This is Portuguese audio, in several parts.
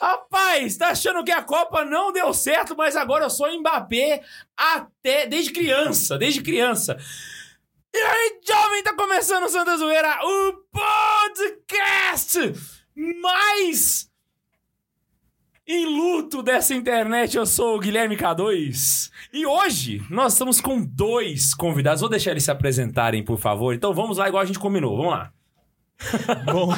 Rapaz, tá achando que a Copa não deu certo, mas agora eu sou Mbappé até desde criança, desde criança. E aí, jovem, tá começando o Santa Zoeira, o podcast mais em luto dessa internet. Eu sou o Guilherme K2 e hoje nós estamos com dois convidados. Vou deixar eles se apresentarem, por favor. Então vamos lá, igual a gente combinou. Vamos lá. Bom,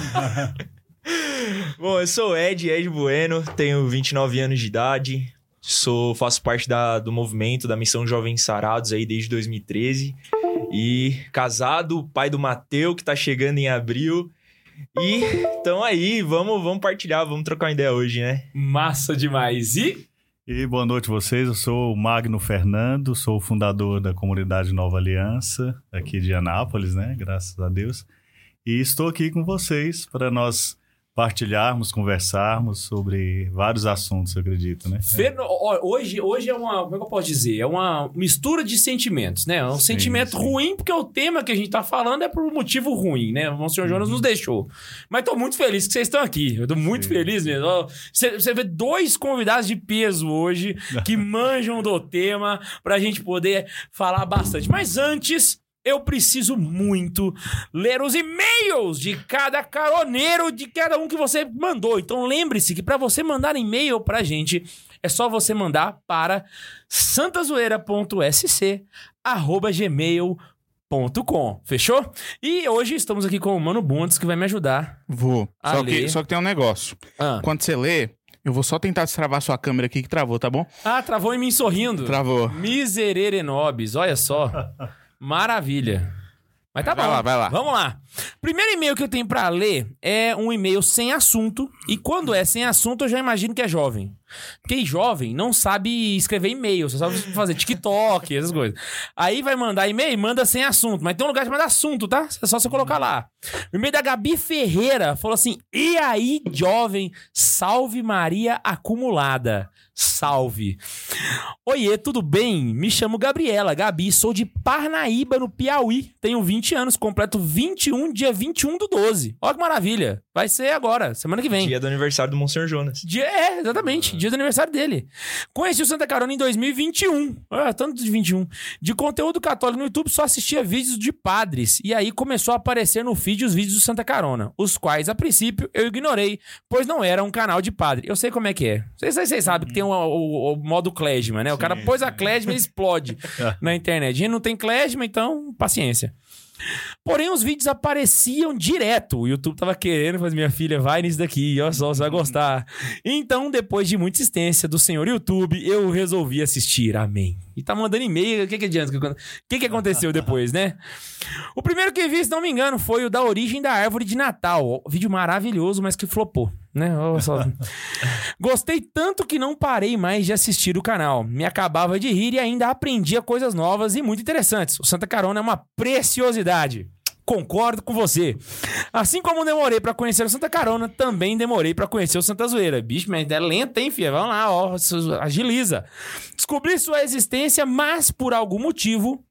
Bom, eu sou o Ed, Ed Bueno, tenho 29 anos de idade, sou, faço parte da- do movimento da Missão Jovens Sarados aí desde 2013 e casado, pai do Mateu, que tá chegando em abril. E então aí, vamos, vamos partilhar, vamos trocar uma ideia hoje, né? Massa demais. E E boa noite a vocês, eu sou o Magno Fernando, sou o fundador da comunidade Nova Aliança, aqui de Anápolis, né? Graças a Deus. E estou aqui com vocês para nós partilharmos, conversarmos sobre vários assuntos, eu acredito, né? Ó, hoje, hoje é uma. Como é que eu posso dizer? É uma mistura de sentimentos, né? É um Sim, sentimento sim. ruim, porque o tema que a gente tá falando é por um motivo ruim, né? O Monsenhor Jonas Uhum. nos deixou. Mas tô muito feliz que vocês estão aqui. Eu tô muito Sim. feliz mesmo. Você você vê dois convidados de peso hoje que manjam do tema pra gente poder falar bastante. Mas antes. Eu preciso muito ler os e-mails de cada caroneiro, de cada um que você mandou. Então lembre-se que para você mandar e-mail pra gente, é só você mandar para santazoeira.sc arroba gmail.com. Fechou? E hoje estamos aqui com o Mano Bundes, que vai me ajudar. Vou. A Só ler. que, só que tem um negócio. Ah, Quando você lê, eu vou só tentar destravar sua câmera aqui que travou, tá bom? Ah, travou em mim sorrindo. Travou. Miserere nobis, olha só. Maravilha. Mas tá Vai bom. lá, vai lá. Vamos lá. Primeiro e-mail que eu tenho pra ler é um e-mail sem assunto. E quando é sem assunto, eu já imagino que é jovem. Porque jovem não sabe escrever e-mail, só sabe fazer TikTok, essas coisas. Aí vai mandar e-mail, manda sem assunto. Mas tem um lugar chamado assunto, tá? É só você colocar lá. O e-mail da Gabi Ferreira falou assim: E aí, jovem, salve Maria acumulada. Salve. Oiê, tudo bem? Me chamo Gabriela, Gabi, sou de Parnaíba, no Piauí. Tenho 20 anos, completo 21, dia 21 do 12. Olha que maravilha. Vai ser agora, semana que vem. Dia do aniversário do Monsenhor Jonas. Dia, é, exatamente. Dia do aniversário dele. Conheci o Santa Carona em 2021. Ah, tanto de 21. De conteúdo católico no YouTube, só assistia vídeos de padres. E aí começou a aparecer no feed os vídeos do Santa Carona. Os quais, a princípio, eu ignorei, pois não era um canal de padre. Eu sei como é que é. Vocês, vocês sabem que tem o, o- o modo Klesma, né? O cara Sim, pôs a sim. Klesma e explode na internet. A gente não tem Klesma, então paciência. Porém, os vídeos apareciam direto. O YouTube tava querendo, mas minha filha, vai nisso daqui, olha só, você vai gostar. Então, depois de muita insistência do senhor YouTube, eu resolvi assistir. Amém. E tá mandando e-mail, o que que adianta? O que que aconteceu depois, né? O primeiro que vi, se não me engano, foi o da origem da árvore de Natal. Vídeo maravilhoso, mas que flopou, né? Olha só. Gostei tanto que não parei mais de assistir o canal. Me acabava de rir e ainda aprendia coisas novas e muito interessantes. O Santa Carona é uma preciosidade. Concordo com você. Assim como demorei pra conhecer o Santa Carona, também demorei pra conhecer o Santa Zoeira. Bicho, mas é lenta, hein, filha? Vamos lá, ó, agiliza. Descobri sua existência, mas por algum motivo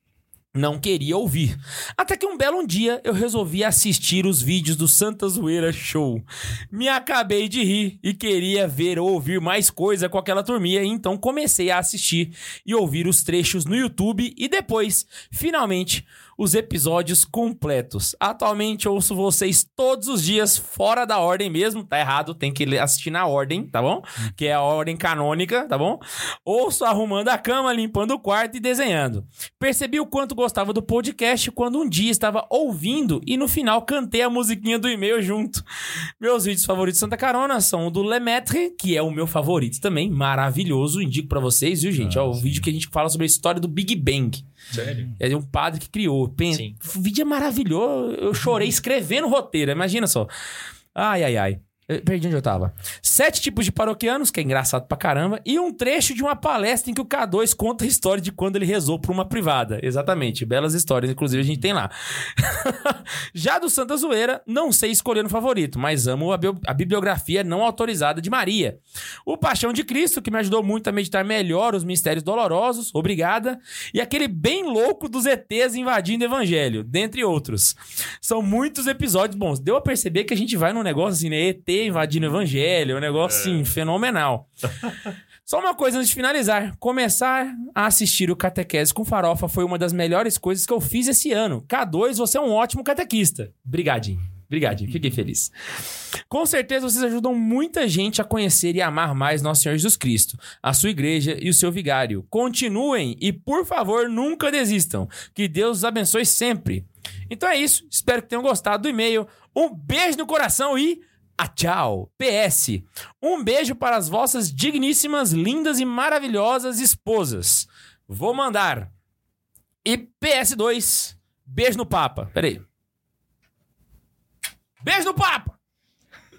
não queria ouvir. Até que um belo dia eu resolvi assistir os vídeos do Santa Zoeira Show. Me acabei de rir e queria ver ou ouvir mais coisa com aquela turminha, então comecei a assistir e ouvir os trechos no YouTube e depois, finalmente, os episódios completos. Atualmente ouço vocês todos os dias fora da ordem mesmo, tá errado, tem que assistir na ordem, tá bom? Que é a ordem canônica, tá bom? Ouço arrumando a cama, limpando o quarto e desenhando. Percebi o quanto gostava do podcast quando um dia estava ouvindo e no final cantei a musiquinha do e-mail junto. Meus vídeos favoritos de Santa Carona são o do Lemaitre, que é o meu favorito também, maravilhoso, indico pra vocês, viu, gente? Ah, é o sim. vídeo que a gente fala sobre a história do Big Bang. Sério? É um padre que criou. Pen- Sim. O vídeo é maravilhoso. Eu chorei escrevendo o roteiro. Imagina só. Ai, ai, ai. Eu perdi onde eu tava. Sete tipos de paroquianos, que é engraçado pra caramba, e um trecho de uma palestra em que o K2 conta a história de quando ele rezou por uma privada. Exatamente, belas histórias, inclusive a gente tem lá. Já do Santa Zoeira, não sei escolher um favorito, mas amo a, a bibliografia não autorizada de Maria. O Paixão de Cristo, que me ajudou muito a meditar melhor os mistérios dolorosos, obrigada. E aquele bem louco dos ETs invadindo o evangelho, dentre outros. São muitos episódios bons. Deu a perceber que a gente vai num negócio assim, né? ET invadindo o evangelho, um negócio assim, fenomenal. Só uma coisa antes de finalizar. Começar a assistir o Catequese com Farofa foi uma das melhores coisas que eu fiz esse ano. K2, você é um ótimo catequista. Obrigadinho. Obrigadinho. Fiquei feliz. Com certeza vocês ajudam muita gente a conhecer e amar mais Nosso Senhor Jesus Cristo, a sua igreja e o seu vigário. Continuem e, por favor, nunca desistam. Que Deus os abençoe sempre. Então é isso. Espero que tenham gostado do e-mail. Um beijo no coração e a tchau. PS. Um beijo para as vossas digníssimas, lindas e maravilhosas esposas. Vou mandar. E PS2. Beijo no Papa. Peraí. Beijo no Papa!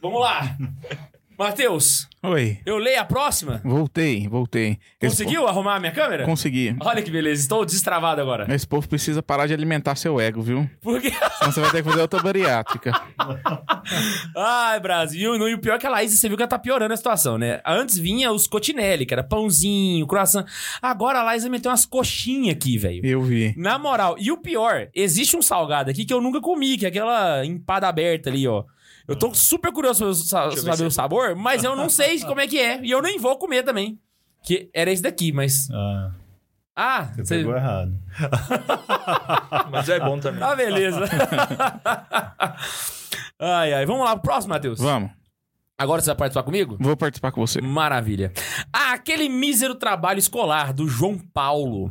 Vamos lá. Matheus, Oi. eu leio a próxima? Voltei, voltei. Esse Conseguiu arrumar a minha câmera? Consegui. Olha que beleza, estou destravado agora. Esse povo precisa parar de alimentar seu ego, viu? Por quê? Senão você vai ter que fazer outra bariátrica. Ai, Brasil. E o pior é que a Laís, você viu que ela tá piorando a situação, né? Antes vinha os cotinelli, que era pãozinho, croissant. Agora a Laís meteu umas coxinhas aqui, velho. Eu vi. Na moral, e o pior, existe um salgado aqui que eu nunca comi, que é aquela empada aberta ali, ó. Eu tô super curioso pra saber o sabor, mas eu não sei como é que é. E eu nem vou comer também. Que era esse daqui, mas. Ah, Ah, você você. pegou errado. Mas é bom também. Tá, beleza. ai, ai. Vamos lá pro próximo, Matheus. Vamos. Agora você vai participar comigo? Vou participar com você. Maravilha. Ah, aquele mísero trabalho escolar do João Paulo.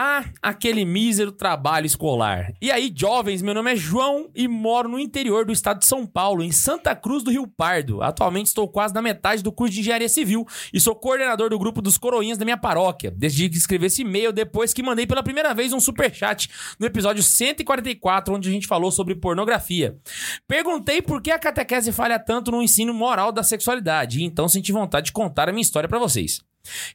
Ah, aquele mísero trabalho escolar. E aí, jovens, meu nome é João e moro no interior do estado de São Paulo, em Santa Cruz do Rio Pardo. Atualmente estou quase na metade do curso de engenharia civil e sou coordenador do grupo dos coroinhas da minha paróquia. Decidi escrever esse e-mail depois que mandei pela primeira vez um superchat no episódio 144, onde a gente falou sobre pornografia. Perguntei por que a catequese falha tanto no ensino moral da sexualidade, e então senti vontade de contar a minha história pra vocês.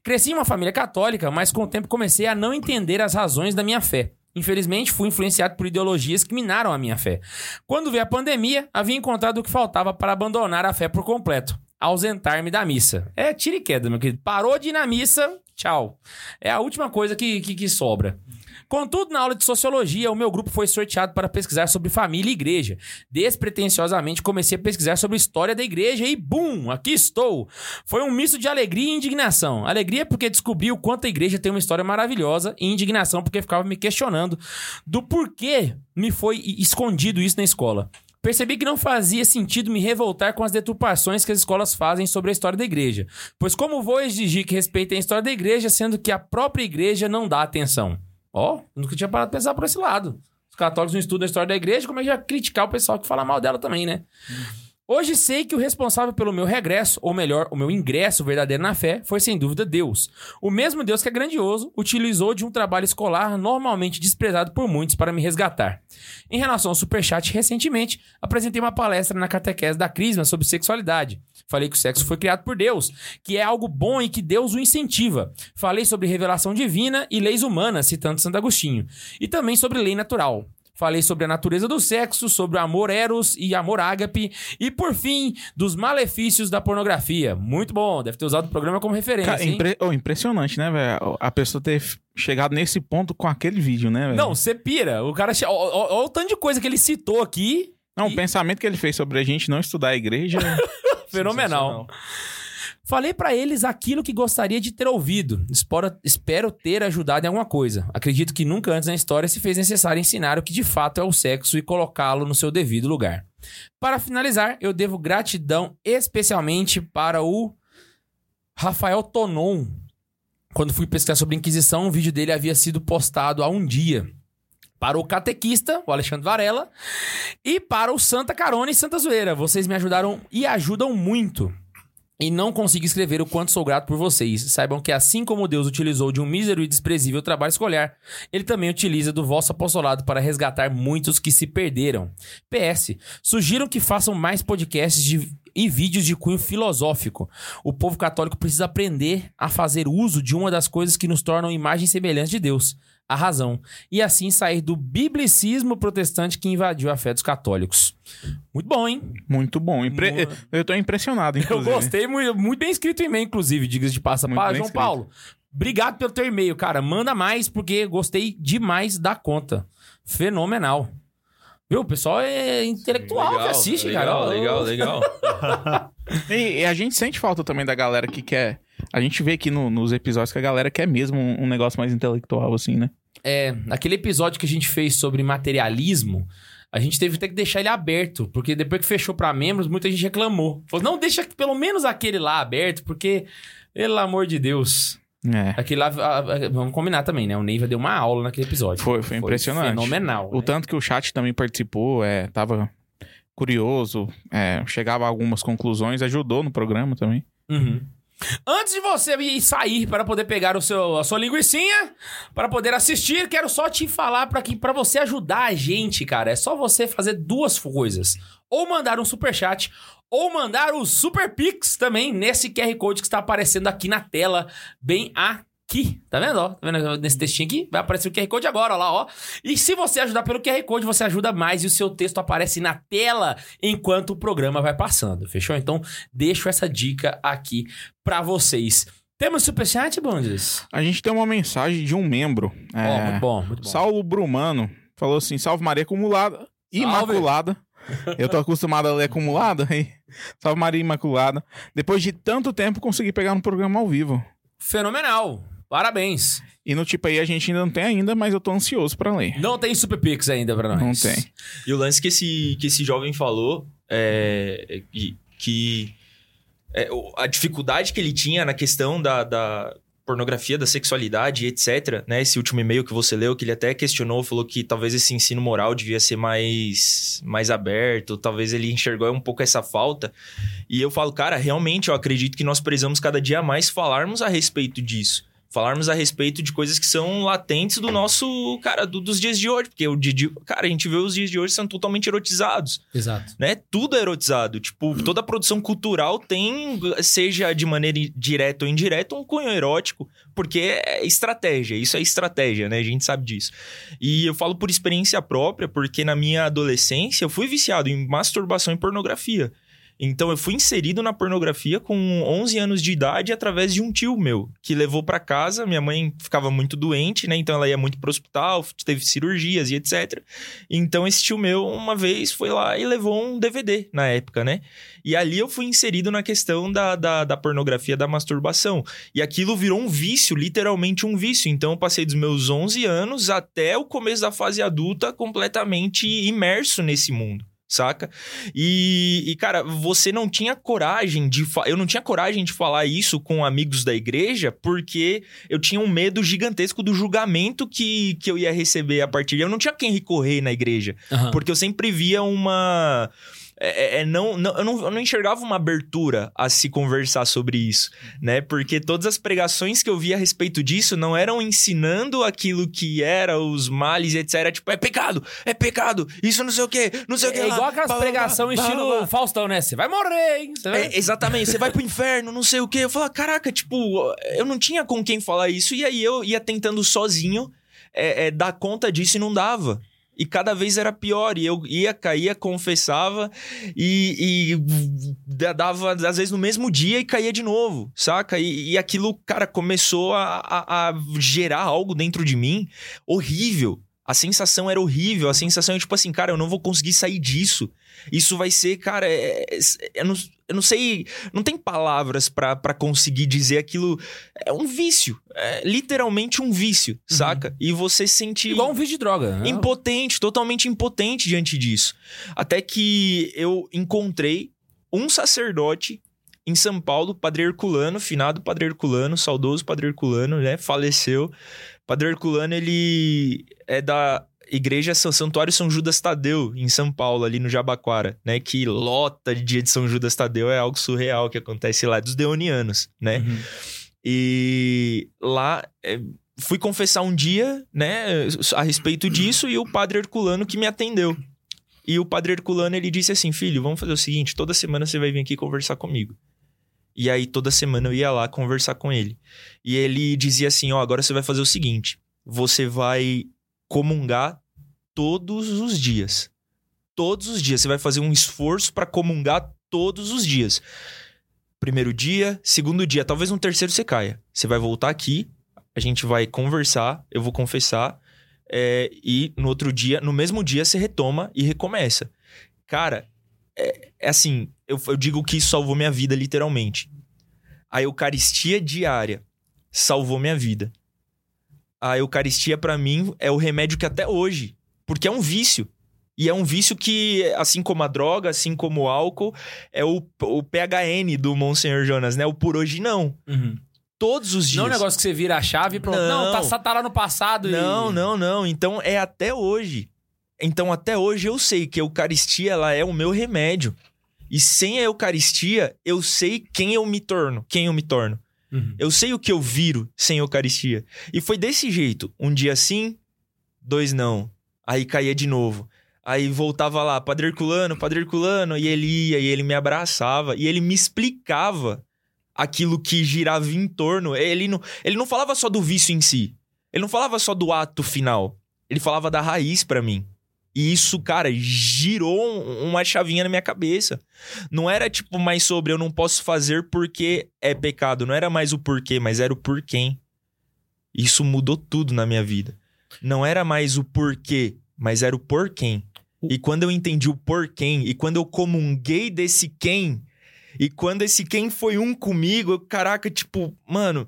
Cresci em uma família católica, mas com o tempo comecei a não entender as razões da minha fé. Infelizmente, fui influenciado por ideologias que minaram a minha fé. Quando veio a pandemia, havia encontrado o que faltava para abandonar a fé por completo: ausentar-me da missa. É tira e queda, meu querido. Parou de ir na missa, tchau. É a última coisa que, que, que sobra. Contudo, na aula de sociologia, o meu grupo foi sorteado para pesquisar sobre família e igreja. Despretensiosamente, comecei a pesquisar sobre a história da igreja e, bum, aqui estou. Foi um misto de alegria e indignação. Alegria porque descobri o quanto a igreja tem uma história maravilhosa e indignação porque ficava me questionando do porquê me foi escondido isso na escola. Percebi que não fazia sentido me revoltar com as deturpações que as escolas fazem sobre a história da igreja. Pois como vou exigir que respeitem a história da igreja, sendo que a própria igreja não dá atenção? Ó, nunca tinha parado de pensar por esse lado. Os católicos não estudam a história da igreja, como é que já criticar o pessoal que fala mal dela também, né? Hoje sei que o responsável pelo meu regresso, ou melhor, o meu ingresso verdadeiro na fé, foi sem dúvida Deus. O mesmo Deus que é grandioso utilizou de um trabalho escolar normalmente desprezado por muitos para me resgatar. Em relação ao Superchat, recentemente apresentei uma palestra na catequese da Crisma sobre sexualidade. Falei que o sexo foi criado por Deus, que é algo bom e que Deus o incentiva. Falei sobre revelação divina e leis humanas, citando Santo Agostinho. E também sobre lei natural. Falei sobre a natureza do sexo, sobre o amor eros e amor ágape. E, por fim, dos malefícios da pornografia. Muito bom, deve ter usado o programa como referência, Cara, impre- oh, impressionante, né, velho? A pessoa ter chegado nesse ponto com aquele vídeo, né, velho? Não, você pira. O cara... ó o tanto de coisa que ele citou aqui. Não, e- o pensamento que ele fez sobre a gente não estudar a igreja. Fenomenal. Falei pra eles aquilo que gostaria de ter ouvido. Espero, espero ter ajudado em alguma coisa. Acredito que nunca antes na história se fez necessário ensinar o que de fato é o sexo e colocá-lo no seu devido lugar. Para finalizar, eu devo gratidão especialmente para o Rafael Tonon. Quando fui pesquisar sobre a Inquisição, um vídeo dele havia sido postado há um dia. Para o catequista, o Alexandre Varela, e para o Santa Carona e Santa Zoeira. Vocês me ajudaram e ajudam muito. e não consigo escrever o quanto sou grato por vocês. Saibam que assim como Deus utilizou de um mísero e desprezível trabalho escolar, ele também utiliza do vosso apostolado para resgatar muitos que se perderam. PS, sugiram que façam mais podcasts de- e vídeos de cunho filosófico. O povo católico precisa aprender a fazer uso de uma das coisas que nos tornam imagem e semelhança de Deus, a razão, e assim sair do biblicismo protestante que invadiu a fé dos católicos. Muito bom, hein? Muito bom. Impre- Eu tô impressionado, Eu inclusive. gostei, muito, muito bem escrito o e-mail, inclusive, diga-se de passa. Muito Pá, João escrito. Paulo, obrigado pelo teu e-mail, cara. Manda mais, porque gostei demais da conta. Fenomenal. Viu? O pessoal é intelectual que assiste, legal, cara. Legal, legal. E, e a gente sente falta também da galera que quer. A gente vê aqui no- nos episódios que a galera quer mesmo um, um negócio mais intelectual, assim, né? É, aquele episódio que a gente fez sobre materialismo, a gente teve até que deixar ele aberto, porque depois que fechou pra membros, muita gente reclamou. Falou, não, deixa pelo menos aquele lá aberto, porque, pelo amor de Deus. É. Aquele lá, vamos combinar também, né? O Neiva deu uma aula naquele episódio. Foi, foi impressionante. Fenomenal. O né? tanto que o chat também participou, é, tava curioso, é, chegava a algumas conclusões, ajudou no programa também. Uhum. Antes de você ir sair para poder pegar o seu, a sua linguicinha, para poder assistir, quero só te falar para que para você ajudar a gente, cara, é só você fazer duas coisas. Ou mandar um super chat, ou mandar o super pix também nesse QR Code que está aparecendo aqui na tela, bem aqui. Tá vendo? Ó, tá vendo nesse textinho aqui? Vai aparecer o QR Code agora, ó lá, ó. E se você ajudar pelo QR Code, você ajuda mais e o seu texto aparece na tela enquanto o programa vai passando. Fechou? Então, deixo essa dica aqui pra vocês. Temos superchat, Bundes? A gente tem uma mensagem de um membro. Ó, é, muito bom, muito bom. Saulo Brumano falou assim: Salve Maria Acumulada. Imaculada. Eu tô acostumado a ler acumulada. hein? Salve Maria Imaculada. Depois de tanto tempo, consegui pegar um programa ao vivo. Fenomenal. Parabéns. E no tipo aí a gente ainda não tem ainda, mas eu tô ansioso pra ler. Não tem super pix ainda pra nós. Não tem. E o lance que esse, que esse jovem falou é que, que é, a dificuldade que ele tinha na questão da, da pornografia, da sexualidade, etc. Né? Esse último e-mail que você leu, que ele até questionou, falou que talvez esse ensino moral devia ser mais, mais aberto, talvez ele enxergou um pouco essa falta. E eu falo, cara, realmente eu acredito que nós precisamos cada dia mais falarmos a respeito disso. Falarmos a respeito de coisas que são latentes do nosso, cara, do- dos dias de hoje. Porque o dia de, cara, a gente vê os dias de hoje são totalmente erotizados Exato. né? Tudo é erotizado. Tipo, toda a produção cultural tem, seja de maneira direta ou indireta, um cunho erótico, porque é estratégia. Isso é estratégia, né? A gente sabe disso. E eu falo por experiência própria, porque na minha adolescência eu fui viciado em masturbação e pornografia. Então eu fui inserido na pornografia com 11 anos de idade através de um tio meu, que levou pra casa, minha mãe ficava muito doente, né? Então ela ia muito pro hospital, teve cirurgias e etc. Então esse tio meu uma vez foi lá e levou um DVD na época, né? E ali eu fui inserido na questão da, da, da pornografia, da masturbação. E aquilo virou um vício, literalmente um vício. Então eu passei dos meus 11 anos até o começo da fase adulta completamente imerso nesse mundo. Saca? E, e, cara, você não tinha coragem de. Eu não tinha coragem de falar isso com amigos da igreja, porque eu tinha um medo gigantesco do julgamento que, que eu ia receber a partir de. Eu não tinha quem recorrer na igreja. Aham. Porque eu sempre via uma. É, é, não, não, eu, não, eu não enxergava uma abertura a se conversar sobre isso, né? Porque todas as pregações que eu via a respeito disso não eram ensinando aquilo que era os males, etc. Era tipo, é pecado, é pecado, isso não sei o quê, não sei o que. É igual aquelas pregação estilo Faustão, né? Você vai morrer, hein? Vai- É, exatamente, você vai pro inferno, não sei o quê. Eu falava, caraca, tipo, eu não tinha com quem falar isso, e aí eu ia tentando sozinho é, é, dar conta disso e não dava. E cada vez era pior, e eu ia, caía, confessava, e, e dava, às vezes, no mesmo dia e caía de novo, saca? E, e aquilo, cara, começou a, a- a gerar algo dentro de mim horrível. A sensação era horrível, a sensação é tipo assim, cara, eu não vou conseguir sair disso. Isso vai ser, cara, é- é- eu, não, eu não sei, não tem palavras pra pra conseguir dizer aquilo. É um vício, é literalmente um vício, saca? E você sente Igual um vídeo de droga. né? impotente, totalmente impotente diante disso. Até que eu encontrei um sacerdote em São Paulo, Padre Herculano, finado Padre Herculano, saudoso Padre Herculano, né? Faleceu. Padre Herculano, ele é da. Igreja São Santuário São Judas Tadeu, em São Paulo, ali no Jabaquara, né? Que lota de dia de São Judas Tadeu é algo surreal que acontece lá dos deonianos, né? Uhum. E lá é, fui confessar um dia, né, a respeito disso, e o padre Herculano que me atendeu. E o padre Herculano, ele disse assim, filho, vamos fazer o seguinte, toda semana você vai vir aqui conversar comigo. E aí, toda semana eu ia lá conversar com ele. E ele dizia assim, ó, agora você vai fazer o seguinte, você vai comungar todos os dias. Todos os dias. Você vai fazer um esforço para comungar todos os dias. Primeiro dia, segundo dia, talvez no terceiro você caia. Você vai voltar aqui, a gente vai conversar, eu vou confessar, é, e no outro dia, no mesmo dia, você retoma e recomeça. Cara, é, é assim, eu, eu digo que isso salvou minha vida, literalmente. A Eucaristia diária salvou minha vida. A Eucaristia, pra mim, é o remédio que até hoje, porque é um vício. E é um vício que, assim como a droga, assim como o álcool, é o, o PHN do Monsenhor Jonas, né? O por hoje não. Uhum. Todos os dias. Não é um negócio que você vira a chave e pronto. Não, Não. tá, tá lá no passado. e- Não, não, não. Então é até hoje. Então até hoje eu sei que a Eucaristia ela é o meu remédio. E sem a Eucaristia, eu sei quem eu me torno, quem eu me torno. Uhum. Eu sei o que eu viro sem Eucaristia. E foi desse jeito. Um dia sim, dois não. Aí caía de novo. Aí voltava lá, Padre Herculano, Padre Herculano, e ele ia, e ele me abraçava, e ele me explicava aquilo que girava em torno. Ele não, ele não falava só do vício em si. Ele não falava só do ato final. Ele falava da raiz pra mim. E isso, cara, girou um- uma chavinha na minha cabeça. Não era tipo mais sobre eu não posso fazer porque é pecado. Não era mais o porquê, mas era o porquê. Isso mudou tudo na minha vida. Não era mais o porquê, mas era o porquê. E quando eu entendi o porquê, e quando eu comunguei desse quem, e quando esse quem foi um comigo, eu, caraca, tipo, mano,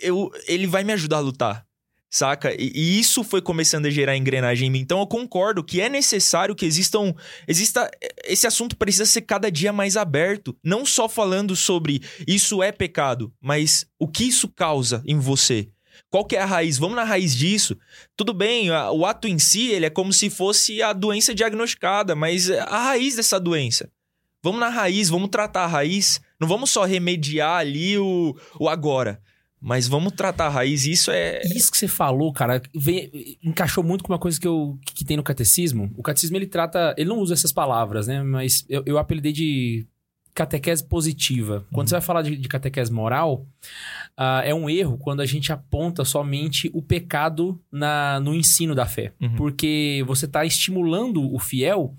eu, ele vai me ajudar a lutar. Saca? E, e isso foi começando a gerar engrenagem em mim. Então eu concordo que é necessário que existam. Exista. Esse assunto precisa ser cada dia mais aberto. Não só falando sobre isso é pecado, mas o que isso causa em você. Qual que é a raiz? Vamos na raiz disso. Tudo bem, o ato em si, ele é como se fosse a doença diagnosticada, mas é a raiz dessa doença. Vamos na raiz, vamos tratar a raiz. Não vamos só remediar ali o, o agora. Mas vamos tratar a raiz. Isso é. Isso que você falou, cara, vem- encaixou muito com uma coisa que, eu, que tem no catecismo. O catecismo, ele trata... Ele não usa essas palavras, né? Mas eu, eu apelidei de catequese positiva. Quando você vai falar de, de catequese moral, ah, é um erro quando a gente aponta somente o pecado na, no ensino da fé. Uhum. Porque você está estimulando o fiel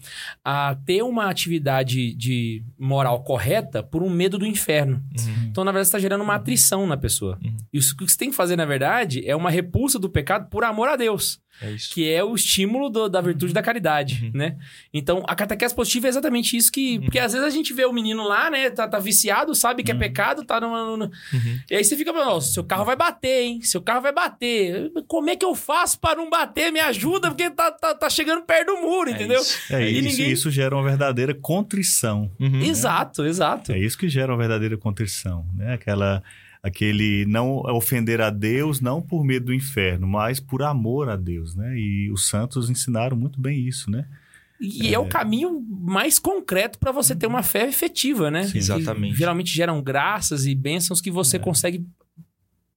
a ter uma atividade de moral correta por um medo do inferno. Uhum. Então, na verdade, você está gerando uma atrição na pessoa. Uhum. E isso- o que você tem que fazer, na verdade, é uma repulsa do pecado por amor a Deus, É isso. que é o estímulo do- da virtude da caridade, Uhum. né? Então, a catequese positiva é exatamente isso que... Porque às vezes a gente vê o menino lá, né? Tá, tá viciado, sabe que é Uhum. pecado, tá numa... numa- Uhum. E aí você fica falando, seu carro vai bater, hein? Seu carro vai bater. Como é que eu faço para não bater? Me ajuda, porque tá, tá, tá chegando perto do muro, É entendeu? isso. É, E isso, ninguém- isso gera uma verdadeira contrição. Uhum. Exato, exato. É isso que gera uma verdadeira contrição, né? Aquela, aquele não ofender a Deus não por medo do inferno, mas por amor a Deus, né? E os santos ensinaram muito bem isso, né? E é, o caminho mais concreto para você ter uma fé efetiva, né? Sim, Que exatamente. geralmente geram graças e bênçãos que você consegue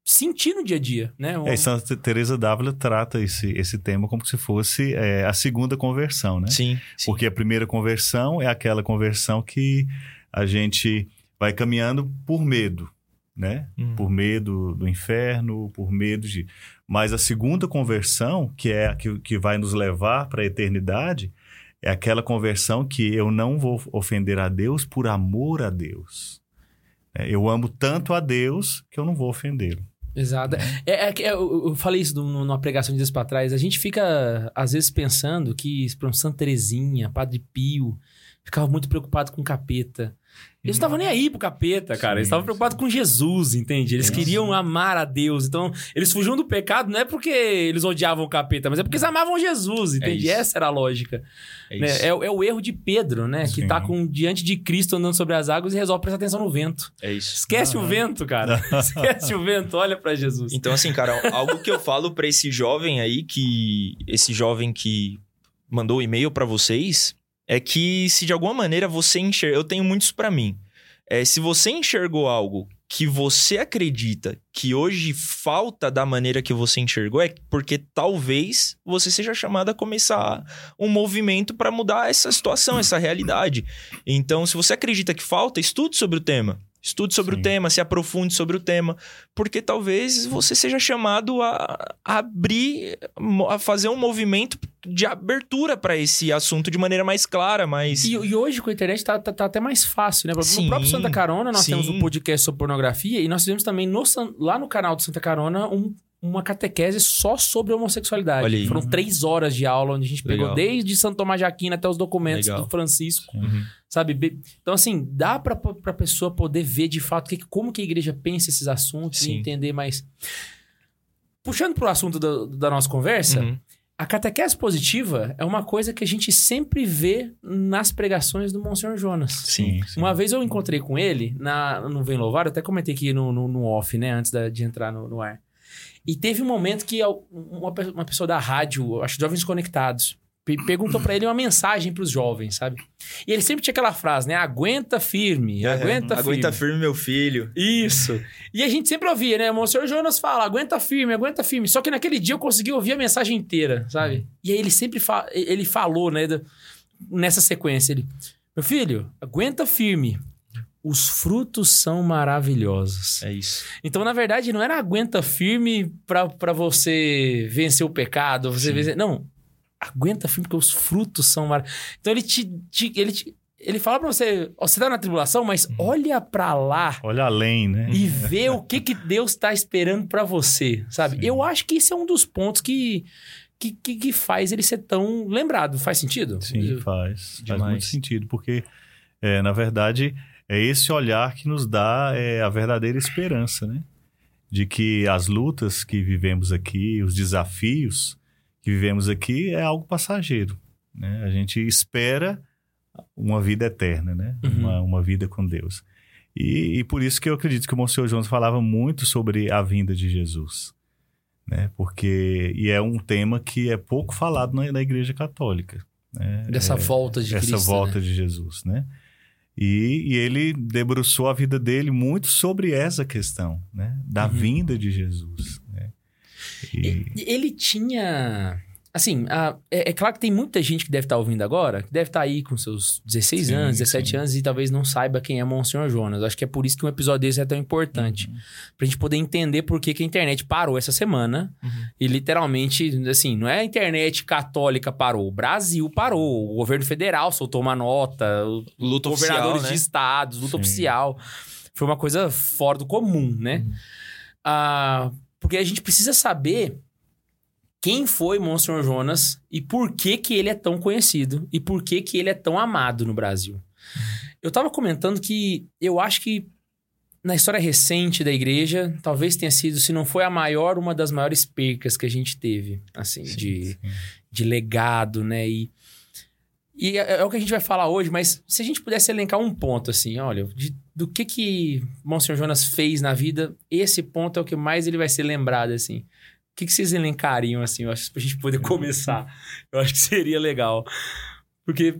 sentir no dia a dia, né? É, e Santa Teresa d'Ávila trata esse, esse tema como se fosse é, a segunda conversão, né? Sim, sim. Porque a primeira conversão é aquela conversão que a gente vai caminhando por medo, né? Uhum. Por medo do inferno, por medo de. Mas a segunda conversão, que é a que, que vai nos levar para a eternidade, é aquela conversão que eu não vou ofender a Deus por amor a Deus. É, eu amo tanto a Deus que eu não vou ofendê-lo. Exato. É, é que eu, falei isso num- numa pregação de dias pra trás. A gente fica, às vezes, pensando que, por exemplo, Santa Terezinha, Padre Pio, ficava muito preocupado com o capeta. Eles não estavam nem aí pro capeta, cara. Eles Sim, estavam preocupados com Jesus, entende? Eles queriam amar a Deus. Então, eles fugiam do pecado não é porque eles odiavam o capeta, mas é porque eles amavam Jesus, entende? isso. Essa era a lógica. É né? É, o- é o erro de Pedro, né? Que Sim. tá com, diante de Cristo andando sobre as águas e resolve prestar atenção no vento. É isso. Esquece o vento, cara. Esquece o vento, olha pra Jesus. Então, assim, cara, algo que eu falo pra esse jovem aí, que. Esse jovem que mandou o e-mail pra vocês, é que se de alguma maneira você enxerga. Eu tenho muitos pra mim. É, se você enxergou algo que você acredita que hoje falta da maneira que você enxergou, é porque talvez você seja chamado a começar um movimento pra mudar essa situação, essa realidade. Então, se você acredita que falta, estude sobre o tema. Estude sobre Sim. o tema, se aprofunde sobre o tema porque talvez você seja chamado a, a abrir, a fazer um movimento de abertura para esse assunto de maneira mais clara, mais. E, e hoje com a internet tá, tá- tá até mais fácil, né? No Sim, próprio Santa Carona nós sim. temos um podcast sobre pornografia e nós tivemos também no lá no canal do Santa Carona um- uma catequese só sobre homossexualidade. Olha aí. Foram três horas de aula onde a gente pegou Legal. desde Santo Tomás de Aquino até os documentos Legal. do Francisco, Uhum. sabe? Be- Então, assim, dá pra, pra pessoa poder ver de fato que, como que a igreja pensa esses assuntos e Sim. entender mais. Puxando pro assunto da- da nossa conversa, Uhum. a catequese positiva é uma coisa que a gente sempre vê nas pregações do Monsenhor Jonas. Sim. sim. Uma vez eu encontrei com ele na, no Vem Louvar, eu até comentei aqui no, no, no off, né, antes da- de entrar no, no ar. E teve um momento que uma, uma pessoa da rádio, acho que Jovens Conectados, pe- perguntou pra ele uma mensagem pros jovens, sabe? E ele sempre tinha aquela frase, né? Aguenta firme, aguenta firme. Aguenta firme, meu filho. Isso. E a gente sempre ouvia, né? O Monsenhor Jonas fala, aguenta firme, aguenta firme. Só que naquele dia eu consegui ouvir a mensagem inteira, sabe? E aí ele sempre fa ele falou, né? Nessa sequência, ele... Meu filho, aguenta firme. Os frutos são maravilhosos. É isso. Então, na verdade, não era aguenta firme pra, pra você vencer o pecado, você vencer... Não, aguenta firme porque os frutos são maravilhosos. Então, ele te... te- ele, te- ele fala pra você, você tá na tribulação, mas Uhum. olha pra lá Olha além, né? e ver o que, que Deus tá esperando pra você, sabe? Sim. Eu acho que esse é um dos pontos que, que, que, que faz ele ser tão lembrado. Faz sentido? Sim, faz. Faz Demais. muito sentido, porque, é, na verdade, é esse olhar que nos dá é, a verdadeira esperança, né? De que as lutas que vivemos aqui, os desafios que vivemos aqui é algo passageiro, né? A gente espera uma vida eterna, né? Uhum. Uma, uma vida com Deus. E, e por isso que eu acredito que o Monsenhor Jones falava muito sobre a vinda de Jesus, né? Porque e é um tema que é pouco falado na, na Igreja Católica. Né? Dessa É, volta de essa Cristo. volta né? de Jesus, né? E, e ele debruçou a vida dele muito sobre essa questão, né? Da Uhum. vinda de Jesus, né? E, Ele tinha. Assim, a- é, é claro que tem muita gente que deve estar ouvindo agora, que deve estar aí com seus 16 Sim, anos, 17 sim. anos e talvez não saiba quem é Monsenhor Jonas. Acho que é por isso que um episódio desse é tão importante. Uhum. Pra gente poder entender por que, que a internet parou essa semana. Uhum. E literalmente, assim, não é a internet católica parou, o Brasil parou. O governo federal soltou uma nota, Luta oficial, governadores né? de estados, luta Sim. oficial. Foi uma coisa fora do comum, né? Uhum. Ah, porque a gente precisa saber quem foi Monsenhor Jonas e por que que ele é tão conhecido e por que que ele é tão amado no Brasil. Eu tava comentando que eu acho que na história recente da igreja, talvez tenha sido, se não foi a maior, uma das maiores percas que a gente teve, assim, de, sim. de legado, né? E, e é, é o que a gente vai falar hoje, mas se a gente pudesse elencar um ponto, assim, olha, de- do que que Monsenhor Jonas fez na vida, esse ponto é o que mais ele vai ser lembrado, assim. O que, que vocês elencariam, assim, eu acho, pra gente poder começar? Eu acho que seria legal. Porque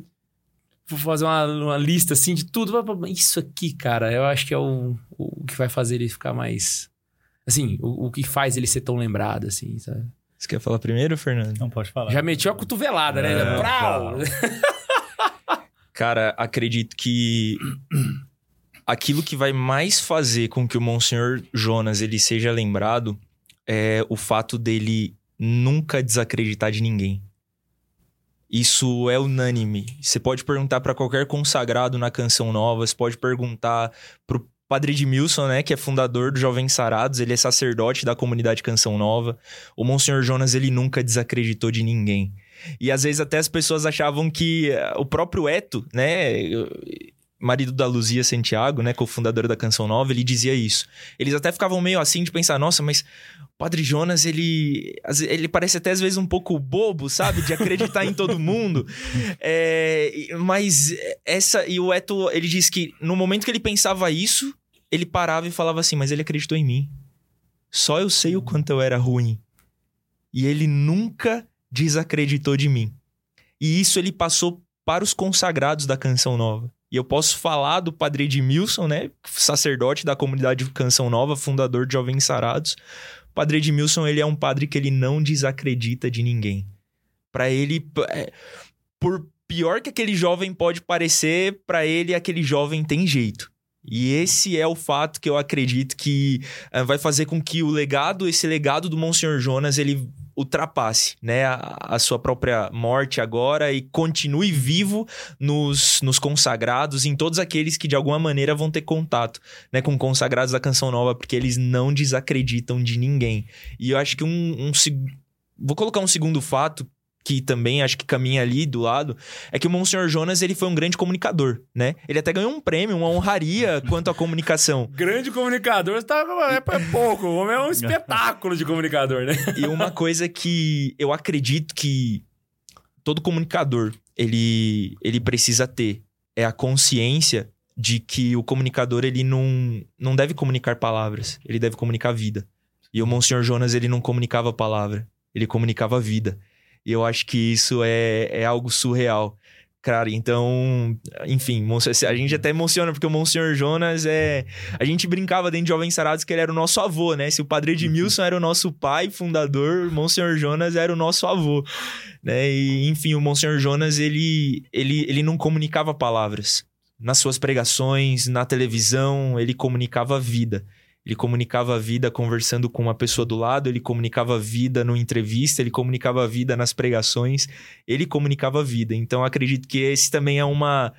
vou fazer uma, uma lista, assim, de tudo. Isso aqui, cara, eu acho que é o, o que vai fazer ele ficar mais... Assim, o, o que faz ele ser tão lembrado, assim, sabe? Você quer falar primeiro, Fernando? Não pode falar. Já metiu a cotovelada, né? É, Prau! Cara, acredito que aquilo que vai mais fazer com que o Monsenhor Jonas ele seja lembrado é o fato dele nunca desacreditar de ninguém. Isso é unânime. Você pode perguntar para qualquer consagrado na Canção Nova, você pode perguntar pro Padre Edmilson, né, que é fundador do Jovens Sarados, ele é sacerdote da comunidade Canção Nova. O Monsenhor Jonas, ele nunca desacreditou de ninguém. E às vezes até as pessoas achavam que eh, o próprio Eto, né? Marido da Luzia Santiago, né, cofundadora da Canção Nova, ele dizia isso. Eles até ficavam meio assim de pensar, nossa, mas o Padre Jonas, ele, ele parece até às vezes um pouco bobo, sabe? De acreditar em todo mundo. É, mas essa. E o Eto, ele diz que no momento que ele pensava isso, ele parava e falava assim: Mas ele acreditou em mim. Só eu sei o quanto eu era ruim. E ele nunca desacreditou de mim. E isso ele passou para os consagrados da Canção Nova. E eu posso falar do padre Edmilson, né? Sacerdote da comunidade Canção Nova, fundador de Jovens Sarados. O padre Edmilson, ele é um padre que ele não desacredita de ninguém. Para ele, é, por pior que aquele jovem pode parecer, para ele aquele jovem tem jeito. E esse é o fato que eu acredito que eh, vai fazer com que o legado, esse legado do Monsenhor Jonas, ele ultrapasse, né, a, a sua própria morte agora e continue vivo nos, nos consagrados, em todos aqueles que de alguma maneira vão ter contato, né, com consagrados da Canção Nova, porque eles não desacreditam de ninguém. E eu acho que um, um vou colocar um segundo fato que também acho que caminha ali do lado, é que o Monsenhor Jonas, ele foi um grande comunicador, né? Ele até ganhou um prêmio, uma honraria quanto à comunicação. Grande comunicador, tá, é, é pouco. O homem é um espetáculo de comunicador, né? E uma coisa que eu acredito que todo comunicador ele, ele precisa ter é a consciência de que o comunicador ele não, não deve comunicar palavras, ele deve comunicar vida. E o Monsenhor Jonas ele não comunicava palavra, ele comunicava vida. E eu acho que isso é, é algo surreal. Cara, então, enfim, a gente até emociona, porque o Monsenhor Jonas é. A gente brincava dentro de Jovens Sarados que ele era o nosso avô, né? Se o padre Edmilson era o nosso pai fundador, Monsenhor Jonas era o nosso avô, né? E, enfim, o Monsenhor Jonas, ele, ele, ele não comunicava palavras. Nas suas pregações, na televisão, ele comunicava vida. Ele comunicava a vida conversando com uma pessoa do lado, ele comunicava a vida numa entrevista, ele comunicava a vida nas pregações, ele comunicava a vida. Então, acredito que esse também é uma,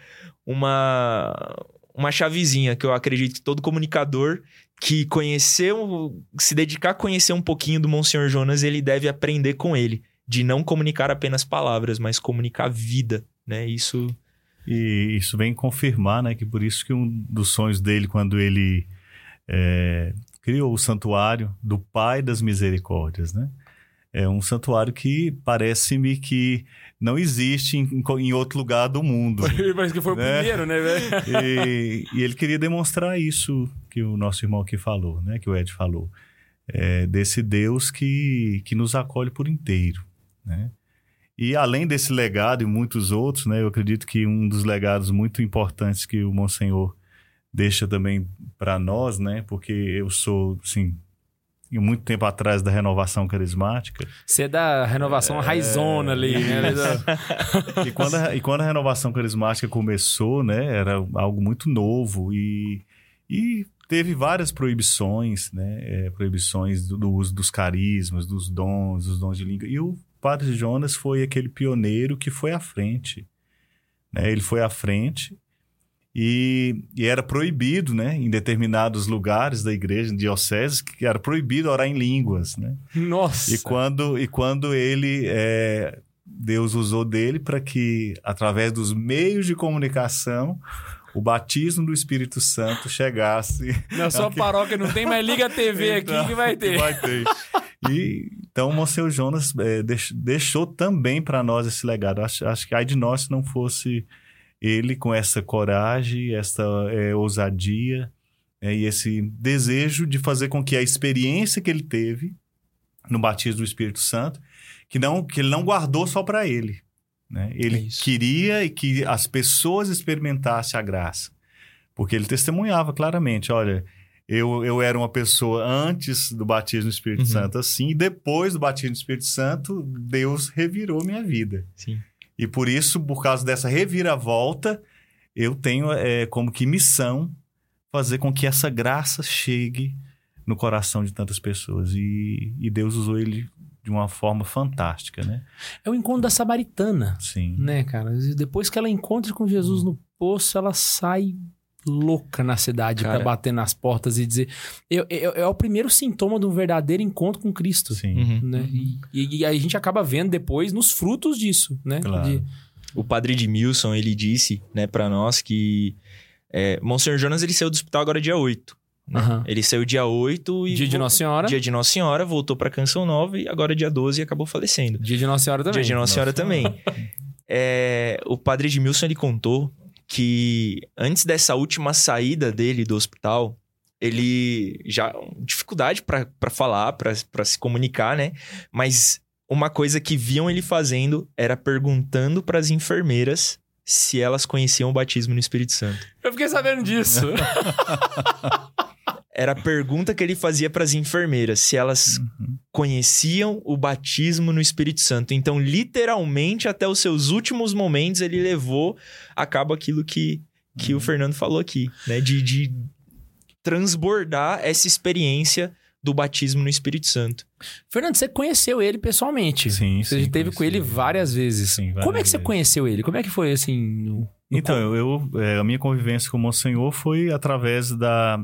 uma, uma chavezinha que eu acredito que todo comunicador que conheceu, se dedicar a conhecer um pouquinho do Monsenhor Jonas, ele deve aprender com ele, de não comunicar apenas palavras, mas comunicar vida, né? Isso E isso vem confirmar, né, que por isso que um dos sonhos dele, quando ele é, criou o santuário do Pai das Misericórdias, né? É um santuário que parece-me que não existe em, em outro lugar do mundo. Parece que foi o Né? primeiro, né, velho? e, e ele queria demonstrar isso que o nosso irmão aqui falou, né? Que o Ed falou. É, desse Deus que, que nos acolhe por inteiro, né? E além desse legado e muitos outros, né? Eu acredito que um dos legados muito importantes que o Monsenhor deixa também para nós, né? Porque eu sou, assim, muito tempo atrás da renovação carismática. Você é da renovação raizona ali, né? E quando, a, e quando a renovação carismática começou, né, era algo muito novo e, e teve várias proibições, né, é, proibições do, do uso dos carismas, dos dons, dos dons de língua. E o Padre Jonas foi aquele pioneiro que foi à frente, né, ele foi à frente e, e era proibido, né, em determinados lugares da igreja, em dioceses, que era proibido orar em línguas, né. Nossa. E quando, e quando ele, é, Deus usou dele para que, através dos meios de comunicação, o batismo do Espírito Santo chegasse. Na sua Aqui. paróquia não tem mais Liga TV aqui Então, que vai ter. vai ter. E, então, o Monsenhor Jonas é, deix- deixou também para nós esse legado. Acho, acho que ai de nós se não fosse ele com essa coragem, essa é, ousadia é, e esse desejo de fazer com que a experiência que ele teve no batismo do Espírito Santo, que não que ele não guardou só para ele, né? Ele É queria e que as pessoas experimentassem a graça, porque ele testemunhava claramente, olha, eu, eu era uma pessoa antes do batismo do Espírito Uhum. Santo assim, e depois do batismo do Espírito Santo, Deus revirou minha vida. Sim. E por isso, por causa dessa reviravolta, eu tenho é, como que missão fazer com que essa graça chegue no coração de tantas pessoas. E, e Deus usou ele de uma forma fantástica, né? É o encontro da Samaritana, Sim. né, cara? Depois que ela encontra com Jesus no poço, ela sai louca na cidade pra bater nas portas e dizer. Eu- eu- é o primeiro sintoma de um verdadeiro encontro com Cristo. Sim. Uhum. Né? E, e a gente acaba vendo depois nos frutos disso, né? Claro. De- O padre Edmilson, ele disse, né, pra nós que é, Monsenhor Jonas, ele saiu do hospital agora dia 8. né? Aham. Ele saiu dia 8 e... Dia de Nossa Senhora. Dia de Nossa Senhora, voltou pra Canção Nova e agora dia 12 acabou falecendo. Dia de Nossa Senhora também. Dia de Nossa Senhora também. É, o padre Edmilson, ele contou que antes dessa última saída dele do hospital, ele já dificuldade pra pra falar, pra se comunicar, né? Mas uma coisa que viam ele fazendo era perguntando pras enfermeiras se elas conheciam o batismo no Espírito Santo. Eu fiquei sabendo disso. Era a pergunta que ele fazia pras enfermeiras, se elas conheciam o batismo no Espírito Santo. Então, literalmente, até os seus últimos momentos, ele levou a cabo aquilo que, que o Fernando falou aqui, né? De, de transbordar essa experiência do batismo no Espírito Santo. Fernando, você conheceu ele pessoalmente. Sim, Você sim, esteve com ele várias vezes. Sim, várias Como é que você vezes. conheceu ele? Como é que foi assim? no- no Então, eu, eu- é, a minha convivência com o Monsenhor foi através da,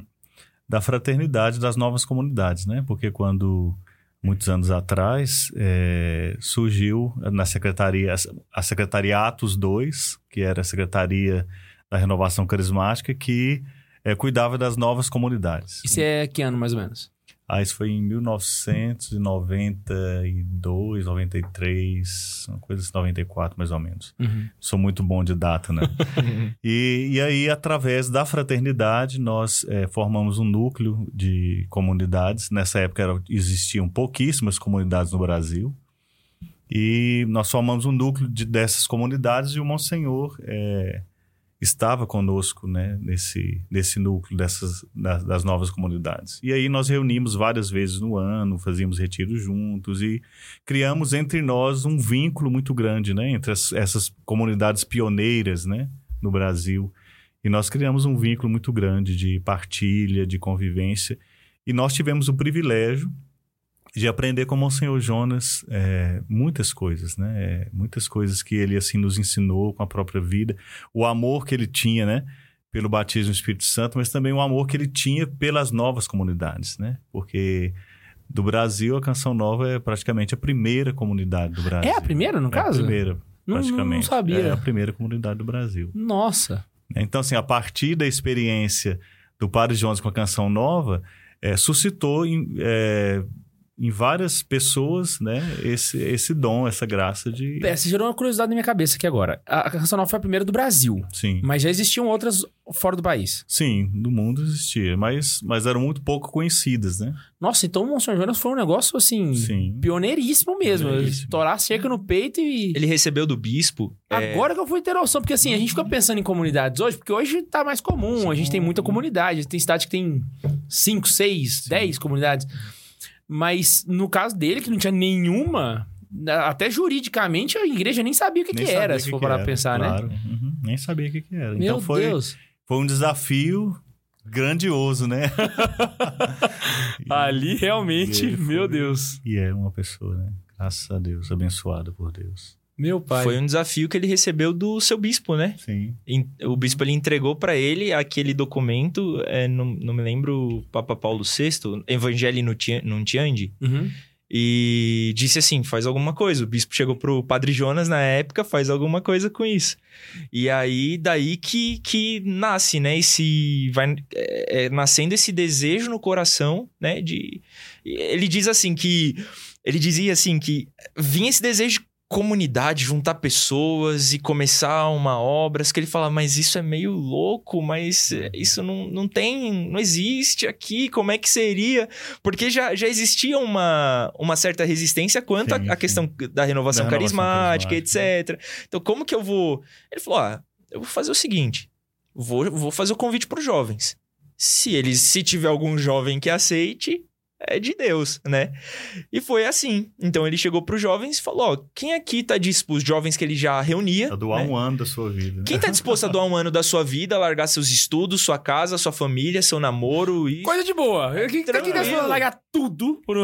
da fraternidade das novas comunidades, né? Porque quando, muitos anos atrás, é, surgiu na secretaria, a Secretaria Atos 2, que era a Secretaria da Renovação Carismática, que é, cuidava das novas comunidades. Isso é que ano, mais ou menos? Ah, isso foi em 1992, 93, uma coisa assim, 94 mais ou menos. Uhum. Sou muito bom de data, né? e, e aí, através da fraternidade, nós eh, formamos um núcleo de comunidades. Nessa época era- existiam pouquíssimas comunidades no Brasil. E nós formamos um núcleo de- dessas comunidades e o Monsenhor eh, estava conosco né, nesse, nesse núcleo dessas, das, das novas comunidades. E aí nós reunimos várias vezes no ano, fazíamos retiros juntos e criamos entre nós um vínculo muito grande né, entre as- essas comunidades pioneiras né, no Brasil. E nós criamos um vínculo muito grande de partilha, de convivência. E nós tivemos o privilégio de aprender com o Monsenhor Jonas é, muitas coisas, né? É, muitas coisas que ele assim nos ensinou com a própria vida, o amor que ele tinha, né? Pelo batismo no Espírito Santo, mas também o amor que ele tinha pelas novas comunidades, né? Porque do Brasil a Canção Nova é praticamente a primeira comunidade do Brasil. É a primeira, no É caso? a primeira, Não- não- praticamente. não sabia. É a primeira comunidade do Brasil. Nossa. Então, assim, a partir da experiência do Padre Jones com a Canção Nova, é, suscitou em, é, em várias pessoas, né, esse, esse dom, essa graça de... É, você gerou uma curiosidade na minha cabeça aqui agora. A Canção Nova foi a primeira do Brasil, Sim, mas já existiam outras fora do país. sim, no mundo existia, mas, mas eram muito pouco conhecidas, né? Nossa, então o Monsenhor Jonas foi um negócio assim, Sim. pioneiríssimo mesmo. Pioneiríssimo. Estourar a cerca no peito e. Ele recebeu do bispo... é, Agora que eu fui ter noção, porque assim, a gente fica pensando em comunidades hoje, porque hoje tá mais comum, a gente tem muita comunidade, tem cidade que tem 5, 6, 10 comunidades. Mas no caso dele, que não tinha nenhuma, até juridicamente a igreja nem sabia o que, que era, o se que for que parar pra pensar, né? claro. Uhum, Nem sabia o que, que era. Meu então foi, Deus. foi um desafio grandioso, né? E- Ali realmente, ele meu foi- Deus. E é uma pessoa, né? Graças a Deus, abençoada por Deus. Meu pai. Foi um desafio que ele recebeu do seu bispo, né? Sim. O bispo ele entregou para ele aquele documento, é, não, não me lembro, Papa Paulo VI, Evangelho Nunti- Nuntiandi, Uhum. e disse assim: faz alguma coisa. O bispo chegou pro Padre Jonas na época, faz alguma coisa com isso. E aí, daí que, que nasce, né? Esse. Vai é, é, nascendo esse desejo no coração, né? De. Ele diz assim que. Ele dizia assim que vinha esse desejo de comunidade, juntar pessoas e começar uma obra, que ele fala, mas isso é meio louco, mas isso não, não tem, não existe aqui, como é que seria? Porque já, já existia uma, uma certa resistência quanto à questão da renovação, Da renovação carismática, carismática, etc. Então, como que eu vou... Ele falou, ah, eu vou fazer o seguinte, vou, vou fazer o convite para os jovens. Se eles, se tiver algum jovem que aceite, é de Deus, né? E foi assim. Então ele chegou para os jovens e falou: ó, quem aqui tá disposto, os jovens que ele já reunia. A doar né? um ano da sua vida. né? Quem tá disposto a doar um ano da sua vida, largar seus estudos, sua casa, sua família, seu namoro e. Coisa de boa. Quem quem Tranquilo. quer largar tudo por.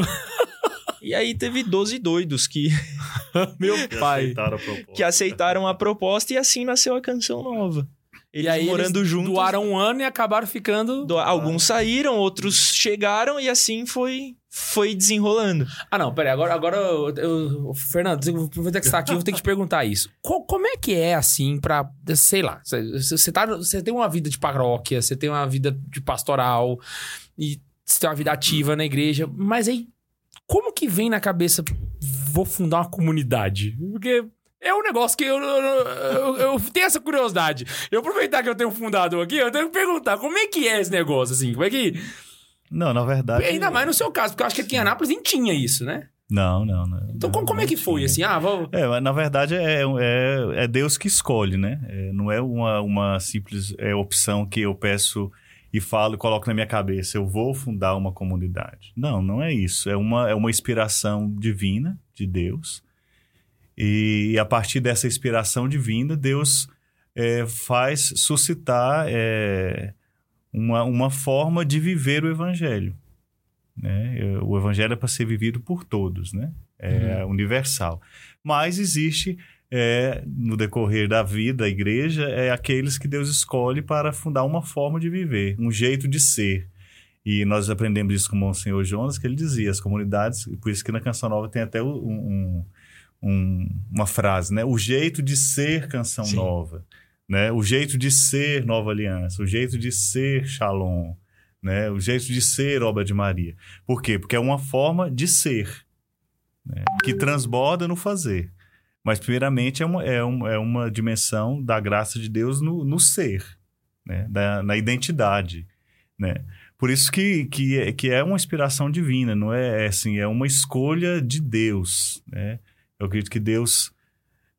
E aí teve 12 doidos que, Meu Que pai. aceitaram a proposta. que aceitaram a proposta e assim nasceu a canção nova. Eles e aí morando eles juntos. doaram um ano e acabaram ficando... do- Alguns saíram, outros chegaram e assim foi, foi desenrolando. Ah, não, peraí. Agora, agora eu, eu- Fernando, aproveitar que você tá aqui, eu vou ter que te perguntar isso. Co- como é que é, assim, pra... Sei lá, você, tá, você tem uma vida de paróquia, você tem uma vida de pastoral, e você tem uma vida ativa na igreja, mas aí, como que vem na cabeça, vou fundar uma comunidade? Porque... É um negócio que eu, eu, eu- eu tenho essa curiosidade. Eu aproveitar que eu tenho um fundador aqui, eu tenho que perguntar como é que é esse negócio, assim? Como é que. Não, na verdade. Ainda mais no seu caso, porque eu acho que aqui em Anápolis nem tinha isso, né? Não, não, não. Então, não, como, é não que foi, tinha. assim? Ah, vou... É, mas na verdade é, é, é Deus que escolhe, né? É, não é uma, uma simples é, opção que eu peço e falo e coloco na minha cabeça, eu vou fundar uma comunidade. Não, não é isso. É uma, é uma inspiração divina de Deus. E, a partir dessa inspiração divina, Deus é, faz suscitar é, uma, uma forma de viver o evangelho. Né? O evangelho é para ser vivido por todos, né? É universal. Mas existe é, no decorrer da vida, a igreja, é aqueles que Deus escolhe para fundar uma forma de viver, um jeito de ser. E nós aprendemos isso com o Monsenhor Jonas, que ele dizia, as comunidades, por isso que na Canção Nova tem até um- um- um- uma frase, né? O jeito de ser Canção Sim. Nova, né? O jeito de ser Nova Aliança, o jeito de ser Shalom, né? O jeito de ser Obra de Maria. Por quê? Porque é uma forma de ser, né? que transborda no fazer. Mas, primeiramente, é uma, é um- é uma dimensão da graça de Deus no, no ser, né? Da- na identidade. Né? Por isso que, que, é, que é uma inspiração divina, não é, é assim, é uma escolha de Deus. Né? Eu acredito que Deus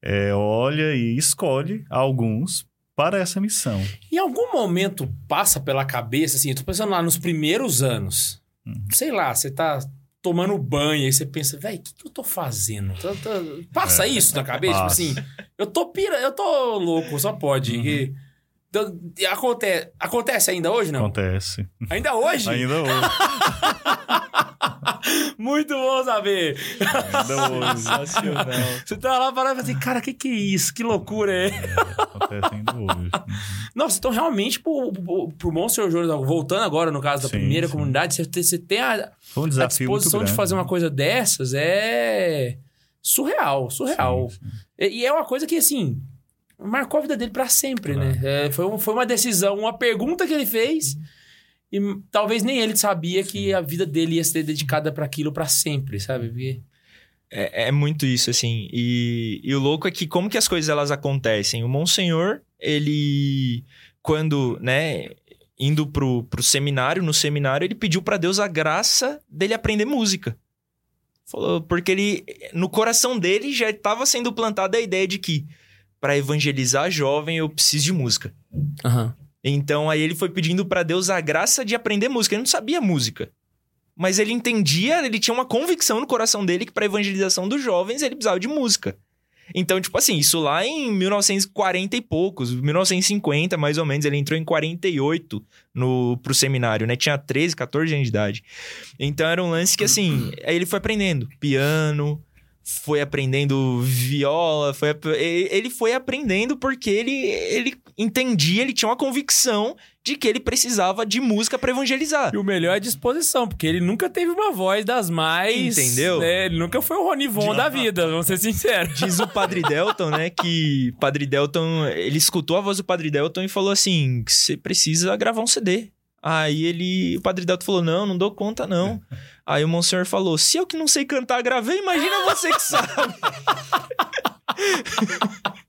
é, olha e escolhe alguns para essa missão. Em algum momento passa pela cabeça, assim, eu tô pensando lá nos primeiros anos. Uhum. Sei lá, você tá tomando banho, aí você pensa, velho, o que, que eu tô fazendo? Tô- tô- Passa É, isso na cabeça? Tipo assim, eu tô pira, eu tô louco, só pode. Uhum. E- então, e acontece, acontece ainda hoje, não? Acontece. Ainda hoje? Ainda hoje. Muito bom saber. Sensacional. Você tá lá parado e fala assim, cara, o que que é isso? Que loucura é? Acontece ainda hoje. Nossa, então realmente, pro, pro, pro Monstro Jones, voltando agora no caso da Sim, primeira sim. comunidade, você, tem- você tem a, um a disposição de fazer uma coisa dessas é surreal, surreal. Sim. E, e é uma coisa que, assim, marcou a vida dele pra sempre, né? É, foi, um- foi uma decisão, uma pergunta que ele fez e talvez nem ele sabia que a vida dele ia ser dedicada pra aquilo pra sempre, sabe? Porque- É, é muito isso, assim. E, e o louco é que como que as coisas elas acontecem? O Monsenhor, ele, quando, né, indo pro, pro seminário, no seminário, ele pediu pra Deus a graça dele aprender música. Falou, porque ele, no coração dele já estava sendo plantada a ideia de que para evangelizar jovem eu preciso de música. Aham. Então aí ele foi pedindo pra Deus a graça de aprender música. Ele não sabia música. Mas ele entendia, ele tinha uma convicção no coração dele que pra evangelização dos jovens ele precisava de música. Então, tipo assim, isso lá em 1940 e poucos, 1950 mais ou menos, ele entrou em 48 no, pro seminário, né? Tinha 13, 14 anos de idade. Então era um lance que, assim, aí ele foi aprendendo piano, foi aprendendo viola, foi, ele foi aprendendo porque ele, ele entendia, ele tinha uma convicção de que ele precisava de música pra evangelizar. E o melhor é disposição, porque ele nunca teve uma voz das mais. Entendeu? né? Ele nunca foi o Ronivon De- da vida, vamos ser sinceros. Diz o Padre Delton, né, que Padre Delton, ele escutou a voz do Padre Delton e falou assim, você precisa gravar um CD. Aí ele, o Padre Delton falou, não, não dou conta não. Aí o Monsenhor falou, se eu que não sei cantar gravei, imagina você que sabe.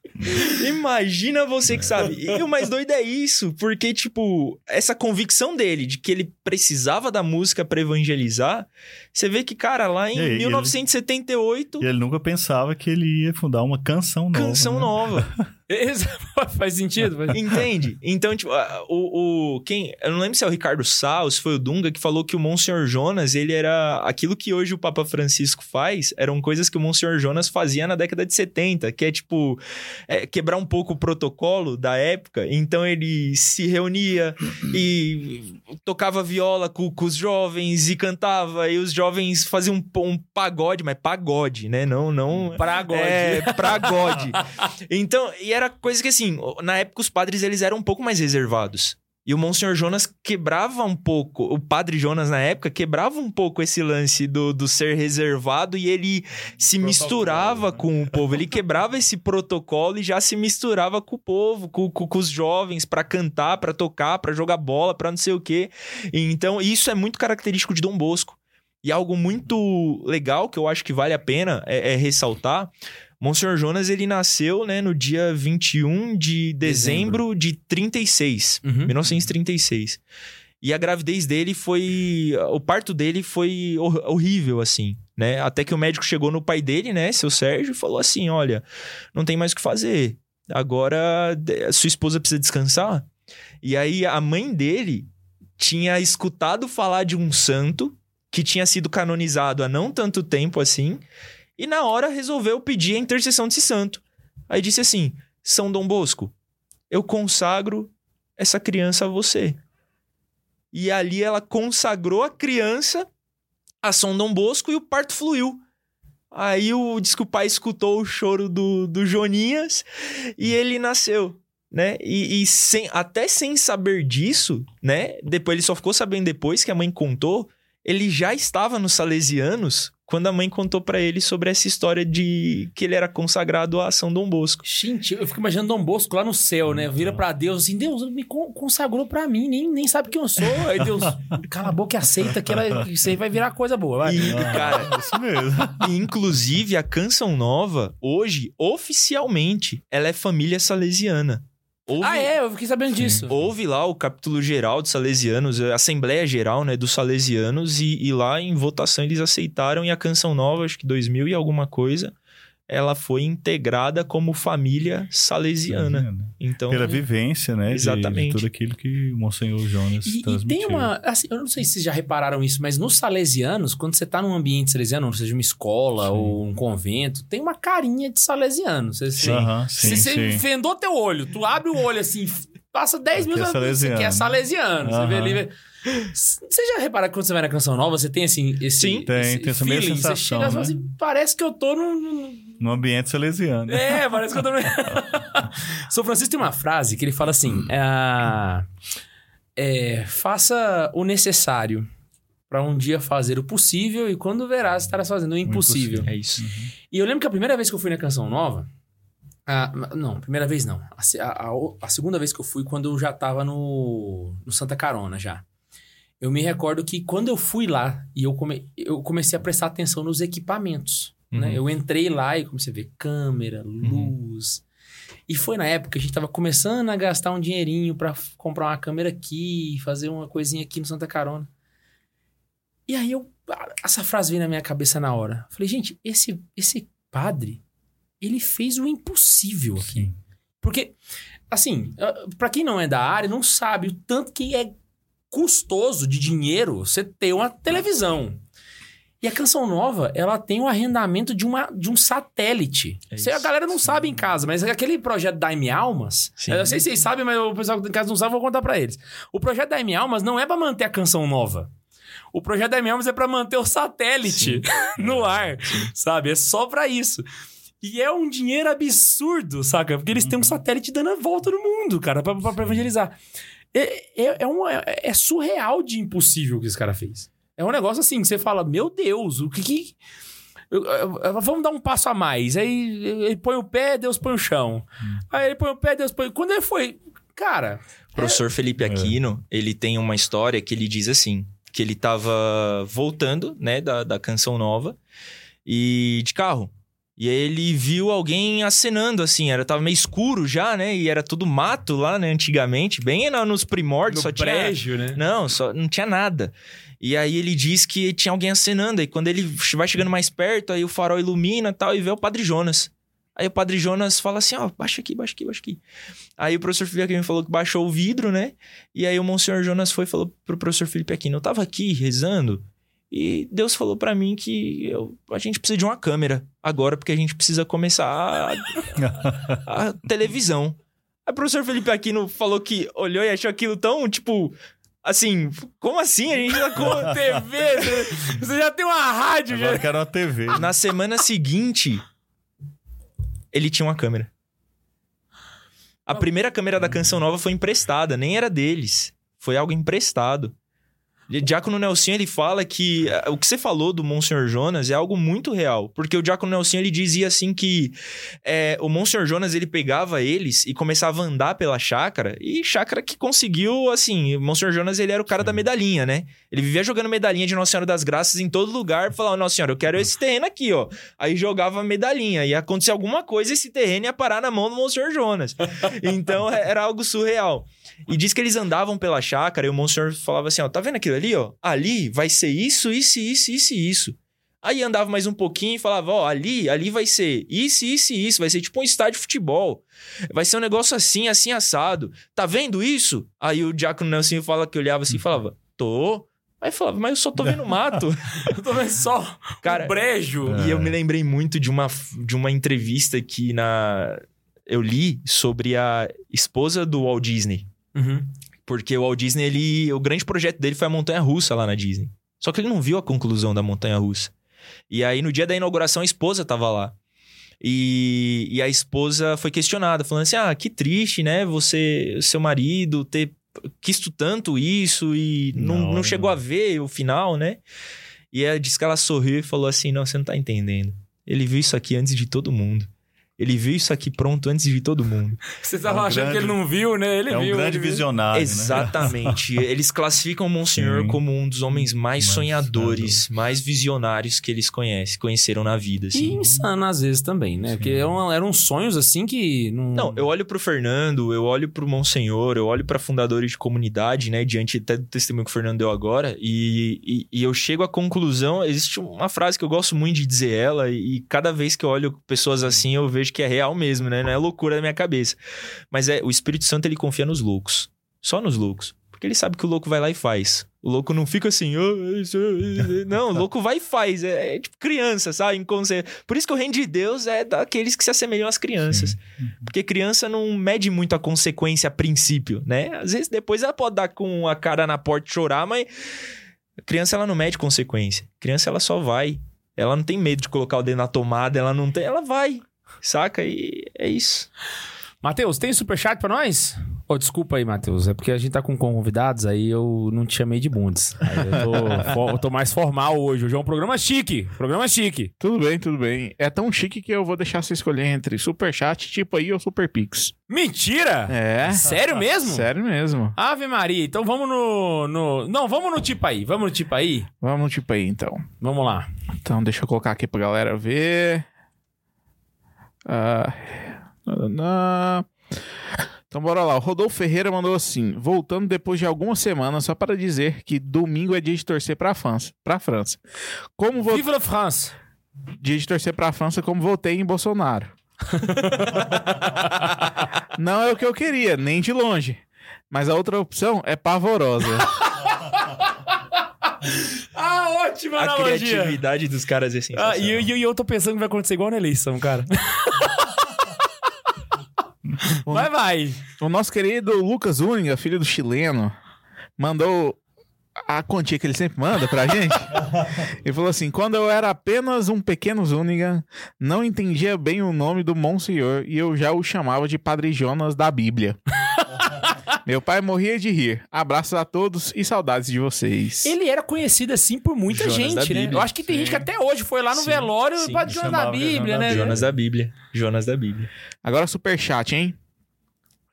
Imagina você que sabe. E o mais doido é isso, porque, tipo, essa convicção dele de que ele precisava da música pra evangelizar, você vê que, cara, lá em E aí, ele- 1978, E ele nunca pensava que ele ia fundar uma canção nova. canção né? nova. Faz sentido? Faz- Entende? Então, tipo, o, o. Quem. Eu não lembro se é o Ricardo Sá ou se foi o Dunga que falou que o Monsenhor Jonas, ele era. Aquilo que hoje o Papa Francisco faz eram coisas que o Monsenhor Jonas fazia na década de 70, que é tipo. é, quebrar um pouco o protocolo da época. Então ele se reunia e tocava viola com, com os jovens e cantava, e os jovens faziam um, um pagode, mas pagode, né? Não, não. Pragode. É, pragode. então, e era coisa que assim, na época os padres eles eram um pouco mais reservados. E o Monsenhor Jonas quebrava um pouco, o padre Jonas na época quebrava um pouco esse lance do, do ser reservado e ele se misturava né? com o povo. Ele quebrava esse protocolo e já se misturava com o povo, com, com, com os jovens, pra cantar, pra tocar, pra jogar bola, pra não sei o quê. E Então, isso é muito característico de Dom Bosco. E algo muito legal que eu acho que vale a pena é, é ressaltar. Monsenhor Jonas, ele nasceu né, no dia 21 de dezembro, de 36, Uhum. 1936. E a gravidez dele foi. O parto dele foi hor- horrível, assim, né? Até que o médico chegou no pai dele, né, seu Sérgio, e falou assim: olha, não tem mais o que fazer. Agora sua esposa precisa descansar. E aí a mãe dele tinha escutado falar de um santo que tinha sido canonizado há não tanto tempo assim, e na hora resolveu pedir a intercessão desse santo. Aí disse assim: São Dom Bosco, eu consagro essa criança a você. E ali ela consagrou a criança a São Dom Bosco e o parto fluiu. Aí o, diz que o pai escutou o choro do, do Joninhas e ele nasceu, né? E, e sem, até sem saber disso, né? Depois ele só ficou sabendo depois que a mãe contou. Ele já estava nos Salesianos quando a mãe contou pra ele sobre essa história de que ele era consagrado a São Dom Bosco. Gente, eu fico imaginando Dom Bosco lá no céu, né? Vira pra Deus assim, Deus me con- consagrou pra mim, nem, nem sabe quem eu sou. Aí Deus, cala a boca e aceita que ela, isso aí vai virar coisa boa, vai. E, cara, É isso mesmo. E, inclusive, a Canção Nova, hoje, oficialmente, ela é família salesiana. Houve, Ah, é? Eu fiquei sabendo disso. houve lá o capítulo geral dos salesianos, a Assembleia Geral né, dos Salesianos, e, e lá em votação eles aceitaram, e a Canção Nova, acho que 2000 e alguma coisa, ela foi integrada como família salesiana. Então, Pela vivência, né? de- Exatamente. De, tudo aquilo que o Monsenhor Jonas E, e transmitiu. tem uma. Assim, eu não sei se vocês já repararam isso, mas nos salesianos, quando você tá num ambiente salesiano, ou seja, uma escola Sim. ou um convento, tem uma carinha de salesiano. Você, você, Aham, sim, se você sim. vendou teu olho, tu abre o olho assim, passa 10 Aqui minutos, é você salesiano. quer salesiano. Você vê ali. Você já repara que quando você vai na canção nova, você tem assim, esse. Sim. Tem, esse tem essa mesma feeling, Você sensação, chega e fala né? assim, parece que eu tô num- num, No ambiente salesiano. é, parece que eu tô. no- São Francisco tem uma frase que ele fala assim: é, é, faça o necessário para um dia fazer o possível e quando verás estarás fazendo o impossível. é isso. E eu lembro que a primeira vez que eu fui na Canção Nova. ah, não, primeira vez não. A, a- a- a segunda vez que eu fui, quando eu já tava no, no Santa Carona já. Eu me recordo que quando eu fui lá e eu, come, eu comecei a prestar atenção nos equipamentos. Né? Uhum. Eu entrei lá e comecei a ver câmera, luz. E foi na época que a gente tava começando a gastar um dinheirinho pra f- comprar uma câmera aqui, fazer uma coisinha aqui no Santa Carona. E aí eu. Essa frase veio na minha cabeça na hora. Falei, gente, esse, esse padre, ele fez o impossível aqui. Sim. Porque, assim, pra quem não é da área, não sabe o tanto que é custoso de dinheiro você ter uma televisão. E a Canção Nova, ela tem o arrendamento de, uma, de um satélite. É Isso a galera não sabe em casa, mas aquele projeto Daime Almas, Sim. eu não sei se vocês sabem, mas o pessoal em casa não sabe, eu vou contar pra eles. O projeto Daime Almas não é pra manter a Canção Nova. O projeto Daime Almas é pra manter o satélite no ar, sabe? É só pra isso. E é um dinheiro absurdo, saca? Porque eles têm um satélite dando a volta no mundo, cara, pra, pra, pra evangelizar. É, é, é, um- é- é surreal de impossível que esse cara fez. É um negócio assim, que você fala, meu Deus, o que que... eu- eu- eu- vamos dar um passo a mais. Aí ele põe o pé, Deus põe o chão. Aí ele põe o pé, Deus põe... Quando ele foi... Cara, O professor Felipe Aquino, ele tem uma história que ele diz assim, que ele tava voltando, né, da, da canção nova, e de carro. E aí ele viu alguém acenando, assim, era, tava meio escuro já, né, e era tudo mato lá, né, antigamente, bem nos primórdios, só tinha... né? Não, só não tinha nada. E aí ele diz que tinha alguém acenando. E quando ele vai chegando mais perto, aí o farol ilumina tal, e vê o Padre Jonas. Aí o Padre Jonas fala assim, ó, baixa aqui, baixa aqui, baixa aqui. Aí o professor Felipe Aquino falou que baixou o vidro, né? E aí o Monsenhor Jonas foi e falou pro professor Felipe Aquino, eu tava aqui rezando, e Deus falou pra mim que eu- a gente precisa de uma câmera agora, porque a gente precisa começar a, a televisão. Aí o professor Felipe Aquino falou que olhou e achou aquilo tão, tipo, Assim, como assim? A gente tá com... TV, você já tem uma rádio, Agora já. quero uma TV. Na semana seguinte, ele tinha uma câmera. A primeira câmera da Canção Nova foi emprestada, nem era deles. Foi algo emprestado. Diácono Nelson, ele fala que ah, o que você falou do Monsenhor Jonas é algo muito real. Porque o Diácono Nelson, ele dizia assim que é, o Monsenhor Jonas, ele pegava eles e começava a andar pela chácara. E chácara que conseguiu, assim... O Monsenhor Jonas, ele era o cara da medalhinha, né? Ele vivia jogando medalhinha de Nossa Senhora das Graças em todo lugar. Falava, Nossa Senhora, eu quero esse terreno aqui, ó. Aí jogava medalhinha. Ia acontecer alguma coisa, esse terreno ia parar na mão do Monsenhor Jonas. Então, era algo surreal. E diz que eles andavam pela chácara e o Monsenhor falava assim, ó, tá vendo aquilo ali, ó? Ali vai ser isso, isso, isso, isso e isso. Aí andava mais um pouquinho e falava, ó, ali, ali vai ser isso, isso e isso, vai ser tipo um estádio de futebol. Vai ser um negócio assim, assim, assado. Tá vendo isso? Aí o Diácono Nelson fala que olhava assim e falava, tô. Aí falava, mas eu só tô vendo mato. Eu tô vendo só Cara, um brejo. e eu me lembrei muito de uma, de uma entrevista que na... eu li sobre a esposa do Walt Disney. Uhum. Porque o Walt Disney, ele, o grande projeto dele foi a montanha russa lá na Disney. Só que ele não viu a conclusão da montanha russa. E aí, no dia da inauguração, a esposa tava lá. E, e a esposa foi questionada, falando assim: ah, que triste, né? Você, seu marido, ter quisto tanto isso e não, Não, não chegou a ver o final, né? E ela disse que ela sorriu e falou assim: não, você não tá entendendo. Ele viu isso aqui antes de todo mundo. Ele viu isso aqui pronto antes de todo mundo. Você tava É um achando grande- que ele não viu, né? Ele é um viu. grande ele viu. visionário, né? Exatamente. Eles classificam o Monsenhor Sim. como um dos homens mais Mais sonhadores, mais visionários que eles conhecem, conheceram na vida. E Assim. insano às vezes também, né? Sim. Porque eram, eram sonhos assim que. Não, Não, eu olho pro Fernando, eu olho pro Monsenhor, eu olho pra fundadores de comunidade, né? Diante até do testemunho que o Fernando deu agora, e, e, e eu chego à conclusão. Existe uma frase que eu gosto muito de dizer ela, e cada vez que eu olho pessoas assim, eu vejo que é real mesmo, né? Não é loucura da minha cabeça. Mas é o Espírito Santo, ele confia nos loucos. Só nos loucos. Porque ele sabe que o louco vai lá e faz. O louco não fica assim, "Ah, isso, isso". não, o louco vai e faz. É, é tipo criança, sabe? Inconsciente. Por isso que o reino de Deus é daqueles que se assemelham às crianças. Porque criança não mede muito a consequência a princípio, né? Às vezes depois ela pode dar com a cara na porta e chorar, mas criança ela não mede consequência. Criança ela só vai. Ela não tem medo de colocar o dedo na tomada, ela não tem, ela vai. Saca? E é isso. Matheus, tem superchat pra nós? Ô, desculpa aí, Matheus. É porque a gente tá com convidados, aí eu não te chamei de bundes. Aí eu tô, eu tô mais formal hoje. Hoje é um programa chique. Programa chique. Tudo bem, tudo bem. É tão chique que eu vou deixar você escolher entre Superchat, tipo aí, ou Super Pix. Mentira! É. Sério mesmo? Sério mesmo. Ave Maria. Então vamos no, no. Não, vamos no tipo aí. Vamos no tipo aí. Vamos no tipo aí, então. Vamos lá. Então, deixa eu colocar aqui pra galera ver. Ah. Então, bora lá. O Rodolfo Ferreira mandou assim: voltando depois de algumas semanas, só para dizer que domingo é dia de torcer pra França. Pra França. Como vou... Viva la France! Dia de torcer pra França, como votei em Bolsonaro. Não é o que eu queria, nem de longe. Mas a outra opção é pavorosa. Ah, ótima A analogia! criatividade dos caras é Ah, sensacional. e, eu- e eu- e eu tô pensando que vai acontecer igual na eleição, cara. vai, vai. O nosso querido Lucas Única, filho do chileno, mandou a quantia que ele sempre manda pra gente. ele falou assim: quando eu era apenas um pequeno Zúñiga, não entendia bem o nome do Monsenhor e eu já o chamava de Padre Jonas da Bíblia. Meu pai morria de rir. Abraços a todos e saudades de vocês. Ele era conhecido assim por muita Jonas gente, né? Eu acho que tem gente que até hoje foi lá no Sim, velório sim. pra Jonas da Bíblia, né? Jonas da Bíblia. Jonas da Bíblia. Agora superchat, hein?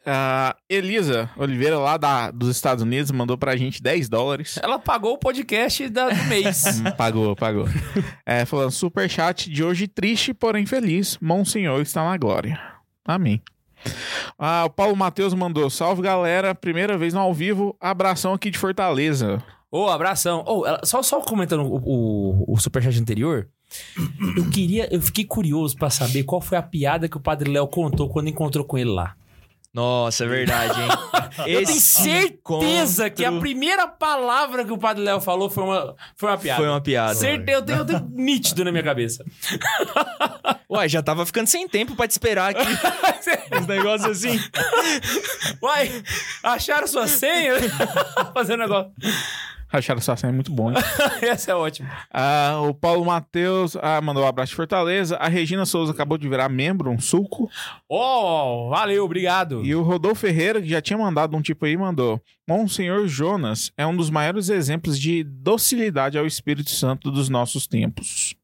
Ah, Elisa Oliveira, lá da, dos Estados Unidos, mandou pra gente 10 dólares. Ela pagou o podcast da- do mês. Hum, Pagou, pagou. É, falando, superchat de hoje triste, porém feliz. Monsenhor está na glória. Amém. Ah, o Paulo Matheus mandou, salve galera, primeira vez no ao vivo, abração aqui de Fortaleza. Ô, abração. Ô, ela- só, só comentando o, o, o superchat anterior. Eu queria, eu fiquei curioso pra saber qual foi a piada que o Padre Léo contou quando encontrou com ele lá. Nossa, é verdade, hein? Eu tenho certeza que a encontro primeira palavra que o Padre Léo falou foi uma, foi uma piada. Foi uma piada. Certeza, eu tenho, eu tenho nítido na minha cabeça. Uai, já tava ficando sem tempo pra te esperar aqui. Uns negócios assim. Uai, acharam sua senha? Fazendo negócio. Acharam sua senha é muito bom. hein? Essa é ótima. Ah, o Paulo Matheus ah, mandou um abraço de Fortaleza. A Regina Souza acabou de virar membro, um suco. Oh, valeu, obrigado. E o Rodolfo Ferreira, que já tinha mandado um tipo aí, mandou: Monsenhor Jonas é um dos maiores exemplos de docilidade ao Espírito Santo dos nossos tempos.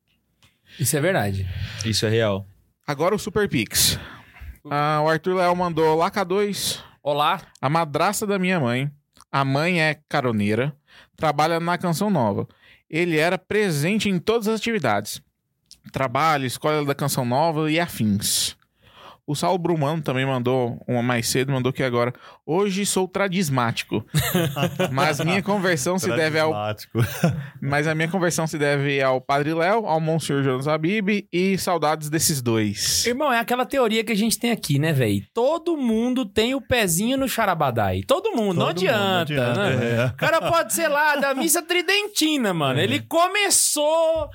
Isso é verdade. Isso é real. Agora o Super Pix. Ah, o Arthur Léo mandou lá K2. Olá. A madrasta da minha mãe. A mãe é caroneira. Trabalha na Canção Nova. Ele era presente em todas as atividades. Trabalho, escola da Canção Nova e afins. O Saulo Brumano também mandou uma mais cedo, mandou que agora. Hoje sou tradismático. mas minha conversão se deve ao. Mas a minha conversão se deve ao Padre Léo, ao Monsenhor Jonas Abib e saudades desses dois. Irmão, é aquela teoria que a gente tem aqui, né, velho? Todo mundo tem o pezinho no charabadai. Todo mundo, não Todo mundo, não adianta, adianta, né? é. O cara pode ser lá da missa tridentina, mano. Ele começou,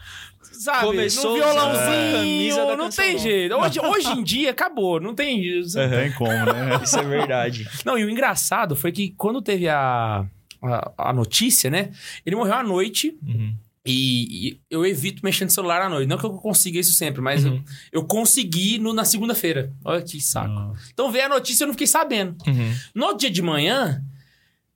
sabe, Começou no violãozinho, não tem Nova. jeito. Hoje, hoje em dia acabou, não tem jeito. Não tem como, né? Isso é verdade. Não, e o engraçado foi que quando teve a, a, a notícia, né? Ele morreu à noite Uhum. e, e eu evito mexer no celular à noite. Não que eu consiga isso sempre, mas Uhum. eu, eu consegui no- na segunda-feira. Olha que saco. Nossa. Então veio a notícia e eu não fiquei sabendo. Uhum. No dia de manhã,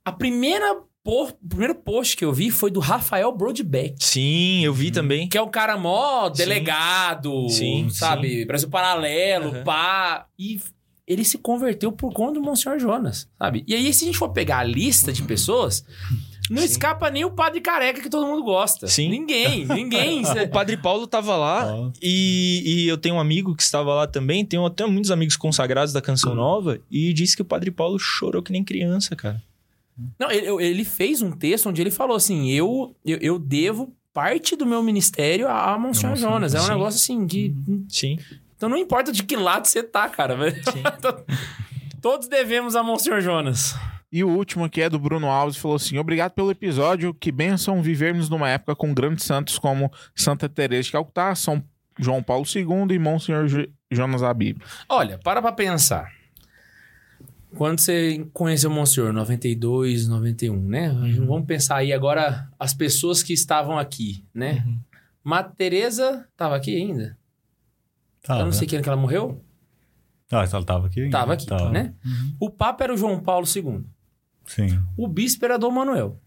a primeira po- o primeiro post que eu vi foi do Rafael Broadbeck. Sim, eu vi também. Que é um cara mó delegado, Sim, sabe? Brasil Paralelo, Aham. pá. E ele se converteu por conta do Monsenhor Jonas, sabe? E aí, se a gente for pegar a lista de pessoas, não Sim. escapa nem o padre careca que todo mundo gosta. Sim. Ninguém, ninguém. O Padre Paulo tava lá Ó. e, e eu tenho um amigo que estava lá também. Tenho até muitos amigos consagrados da Canção Nova e disse que o Padre Paulo chorou que nem criança, cara. Não, ele, ele fez um texto onde ele falou assim: eu, eu, eu devo parte do meu ministério a, a Monsenhor Jonas. É um sim. negócio assim que. Sim. Então não importa de que lado você tá, cara. velho. Todos devemos a Monsenhor Jonas. E o último aqui é do Bruno Alves, falou assim: Obrigado pelo episódio, que bênção vivermos numa época com grandes santos como Santa Teresa de Calcutá, São João Paulo II e Monsenhor Jo- Jonas Abib. Olha, para pra pensar. Quando você conheceu o Monsenhor, 92, 91, né? Vamos pensar aí agora as pessoas que estavam aqui, né? Uhum. Madre Teresa estava aqui ainda? Tá, Eu não sei que ano que ela morreu. Ah, ela tava aqui? ainda? Tava aqui, Tava. né? O Papa era o João Paulo II. Sim. O bispo era Dom Manuel.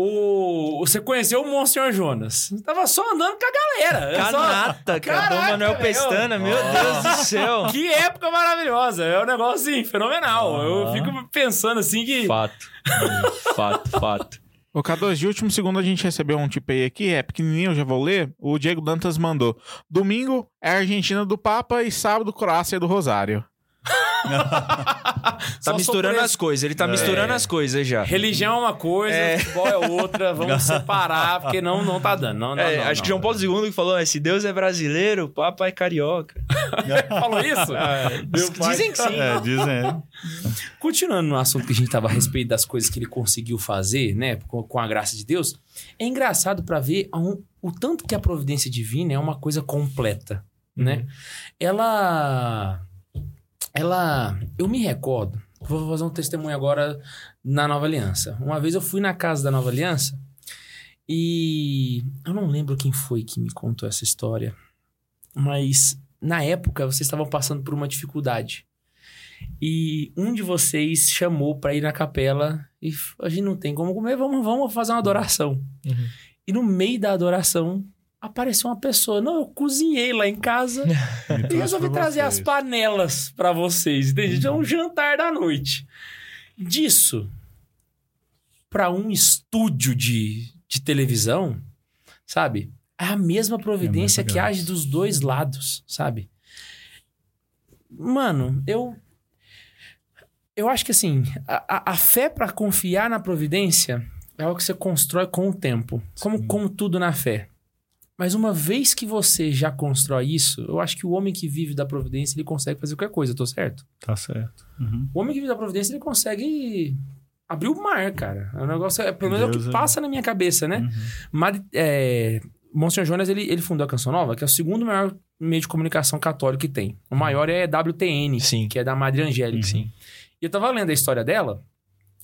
O... Você conheceu o Monsenhor Jonas. Tava só andando com a galera. É só- Canata, cara. Dom Caraca, Manuel meu. Pestana, meu Deus do céu. Que época maravilhosa. É um negócio, assim, fenomenal. Eu fico pensando, assim, que... Fato. fato, fato. O K2 de último segundo a gente recebeu um tipo aí aqui, é pequenininho, eu já vou ler. O Diego Dantas mandou: Domingo é a Argentina do Papa e sábado Croácia do Rosário. Tá misturando as coisas. Ele tá É. misturando as coisas já. Religião é uma coisa, É. futebol é outra. Vamos separar, porque não, não tá dando. Não, não, É, não, acho não. que João Paulo II que falou, né, se Deus é brasileiro, o Papa é carioca. Falou isso? Pai- Dizem que sim. É, dizem. Continuando no assunto que a gente tava a respeito das coisas que ele conseguiu fazer, né, com, com a graça de Deus, é engraçado pra ver a um- o tanto que a providência divina é uma coisa completa, né? Ela ela eu me recordo, vou fazer um testemunho agora na Nova Aliança. Uma vez eu fui na casa da Nova Aliança e eu não lembro quem foi que me contou essa história, mas na época vocês estavam passando por uma dificuldade. E um de vocês chamou pra ir na capela e a gente não tem como comer, vamos, vamos fazer uma adoração. Uhum. E no meio da adoração apareceu uma pessoa. Não, eu cozinhei lá em casa e resolvi trazer as panelas pra vocês, entende? Então, um jantar da noite. Disso pra um estúdio de, de televisão, sabe? É a mesma providência muita que age dos dois lados, sabe? Mano, eu. Eu acho que assim, a, a- fé pra confiar na providência é algo que você constrói com o tempo. Como, como tudo na fé. Mas uma vez que você já constrói isso, eu acho que o homem que vive da providência, ele consegue fazer qualquer coisa, eu tô certo? Tá certo. Uhum. O homem que vive da providência, ele consegue abrir o mar, cara. É um negócio, é, pelo menos é o Deus que é- passa na minha cabeça, né? Uhum. Mari, é, Monsenhor Jonas, ele, ele fundou a Canção Nova, que é o segundo maior meio de comunicação católico que tem. O maior é WTN, Sim. que é da Madre Angélica. Sim. E eu tava lendo a história dela,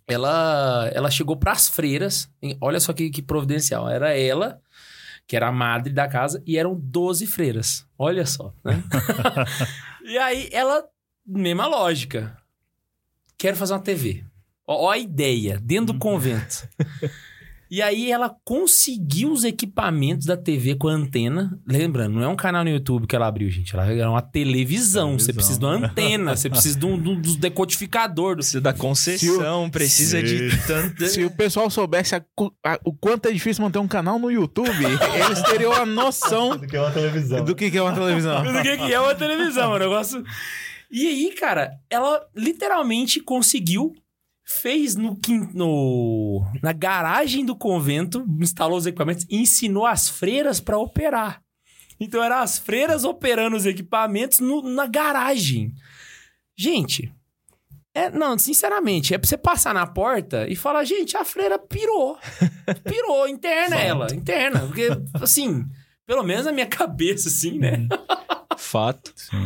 ela, ela chegou pras freiras, em- olha só que, que providencial, era ela, que era a madre da casa, e eram 12 freiras, olha só, né? e aí ela, mesma lógica, quero fazer uma TV. Ó, ó a ideia, dentro do convento. E aí ela conseguiu os equipamentos da TV com a antena. Lembrando, não é um canal no YouTube que ela abriu, gente. Ela é uma televisão. Você Televisão. precisa de uma antena, você precisa de um, do, do decodificador. Do... Precisa da concessão, precisa de Sim. tanto. Se o pessoal soubesse a a- o quanto é difícil manter um canal no YouTube, eles teriam a noção Do que é uma televisão. do que que é uma televisão. do que, que é uma televisão, o negócio. E aí, cara, ela literalmente conseguiu, fez no, no na garagem do convento, instalou os equipamentos e ensinou as freiras pra operar. Então eram as freiras operando os equipamentos no- na garagem. Gente, é, não, sinceramente, é pra você passar na porta e falar, gente, a freira pirou. Pirou, interna ela, interna. Porque, assim, pelo menos na minha cabeça, assim, né? Fato. Sim.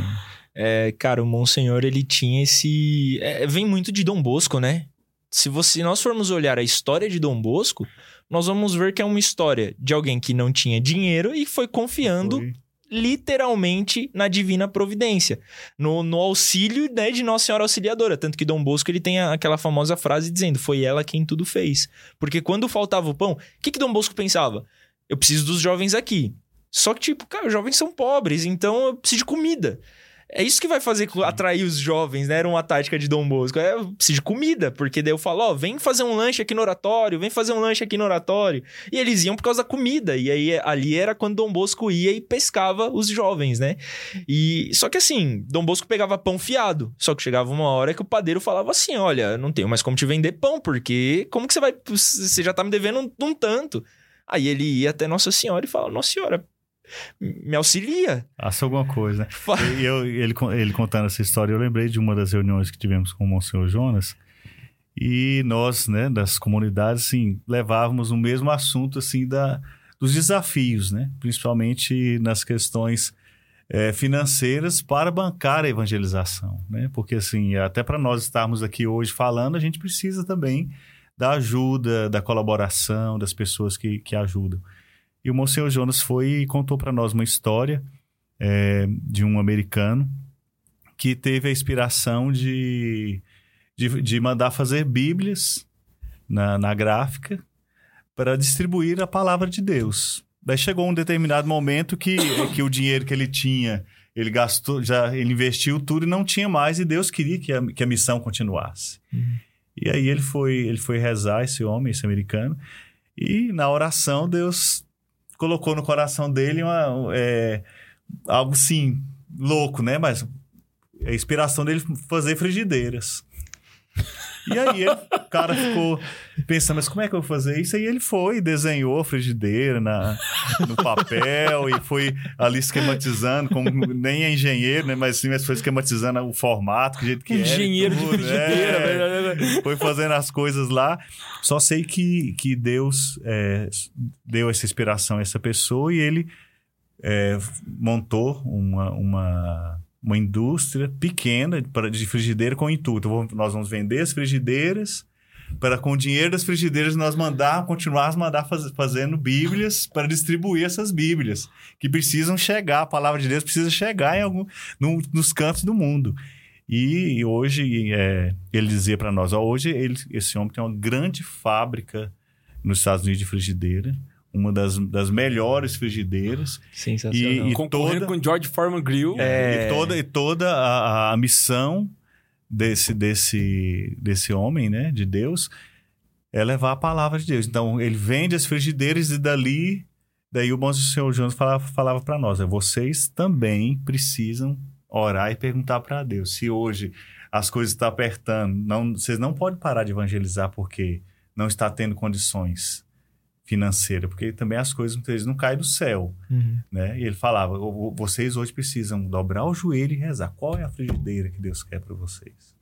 É, cara, o Monsenhor, ele tinha esse. é, vem muito de Dom Bosco, né? Se você, nós formos olhar a história de Dom Bosco, nós vamos ver que é uma história de alguém que não tinha dinheiro e foi confiando Foi. literalmente na divina providência, no, no auxílio né, de Nossa Senhora Auxiliadora. Tanto que Dom Bosco ele tem a- aquela famosa frase dizendo: Foi ela quem tudo fez. Porque quando faltava o pão, o que, que Dom Bosco pensava? Eu preciso dos jovens aqui. Só que, tipo, cara, os jovens são pobres, então eu preciso de comida. É isso que vai fazer atrair os jovens, né? Era uma tática de Dom Bosco. É, eu preciso de comida, porque daí eu falo, ó, vem fazer um lanche aqui no oratório, vem fazer um lanche aqui no oratório. E eles iam por causa da comida. E aí ali era quando Dom Bosco ia e pescava os jovens, né? E só que assim, Dom Bosco pegava pão fiado. Só que chegava uma hora que o padeiro falava assim: olha, não tenho mais como te vender pão, porque como que você vai. Você já tá me devendo um, um tanto. Aí ele ia até Nossa Senhora e falava: Nossa Senhora, me auxilia. Faça alguma coisa, né? E eu, ele, ele contando essa história, eu lembrei de uma das reuniões que tivemos com o Monsenhor Jonas. E nós, né, das comunidades, assim, levávamos o mesmo assunto, assim, da, dos desafios, né? Principalmente nas questões eh, financeiras para bancar a evangelização, né? Porque, assim, até para nós estarmos aqui hoje falando, a gente precisa também da ajuda, da colaboração das pessoas que, que ajudam. E o Monsenhor Jonas foi e contou para nós uma história é, de um americano que teve a inspiração de, de, de mandar fazer bíblias na, na gráfica para distribuir a palavra de Deus. Daí chegou um determinado momento que, que o dinheiro que ele tinha, ele gastou, já ele investiu tudo e não tinha mais, e Deus queria que a, que a missão continuasse. E aí ele foi, ele foi rezar, esse homem, esse americano, e na oração Deus colocou no coração dele uma, é, algo assim, louco, né? Mas a inspiração dele fazer frigideiras. E aí ele- o cara ficou pensando, mas como é que eu vou fazer isso? Aí ele foi, desenhou a frigideira na, no papel e foi ali esquematizando, como nem é engenheiro, né? Mas sim, mas foi esquematizando o formato, o jeito que era. e Engenheiro de tudo, frigideira, é. velho. Foi fazendo as coisas lá. Só sei que, que Deus é, deu essa inspiração a essa pessoa e ele é, montou uma, uma, uma indústria pequena de frigideira com intuito. Nós vamos vender as frigideiras para com o dinheiro das frigideiras nós mandar, continuar mandar faz, fazendo bíblias para distribuir essas bíblias que precisam chegar, a palavra de Deus precisa chegar em algum, no- nos cantos do mundo. E, e hoje é, ele dizia para nós, ó, hoje ele- esse homem tem uma grande fábrica nos Estados Unidos de frigideira, uma das, das melhores frigideiras, Sensacional. E- Concorrendo toda- com George Foreman Grill. É. e toda, e toda a, a- a missão desse, desse, desse homem, né, de Deus, é levar a palavra de Deus. Então, ele vende as frigideiras e dali, daí o bom senhor Jonas falava, falava para nós, é, vocês também precisam orar e perguntar para Deus. Se hoje as coisas estão apertando, não, vocês não podem parar de evangelizar porque não está tendo condições financeira, porque também as coisas muitas vezes não caem do céu, Uhum. né? E ele falava: "O- o- vocês hoje precisam dobrar o joelho e rezar. Qual é a frigideira que Deus quer para vocês?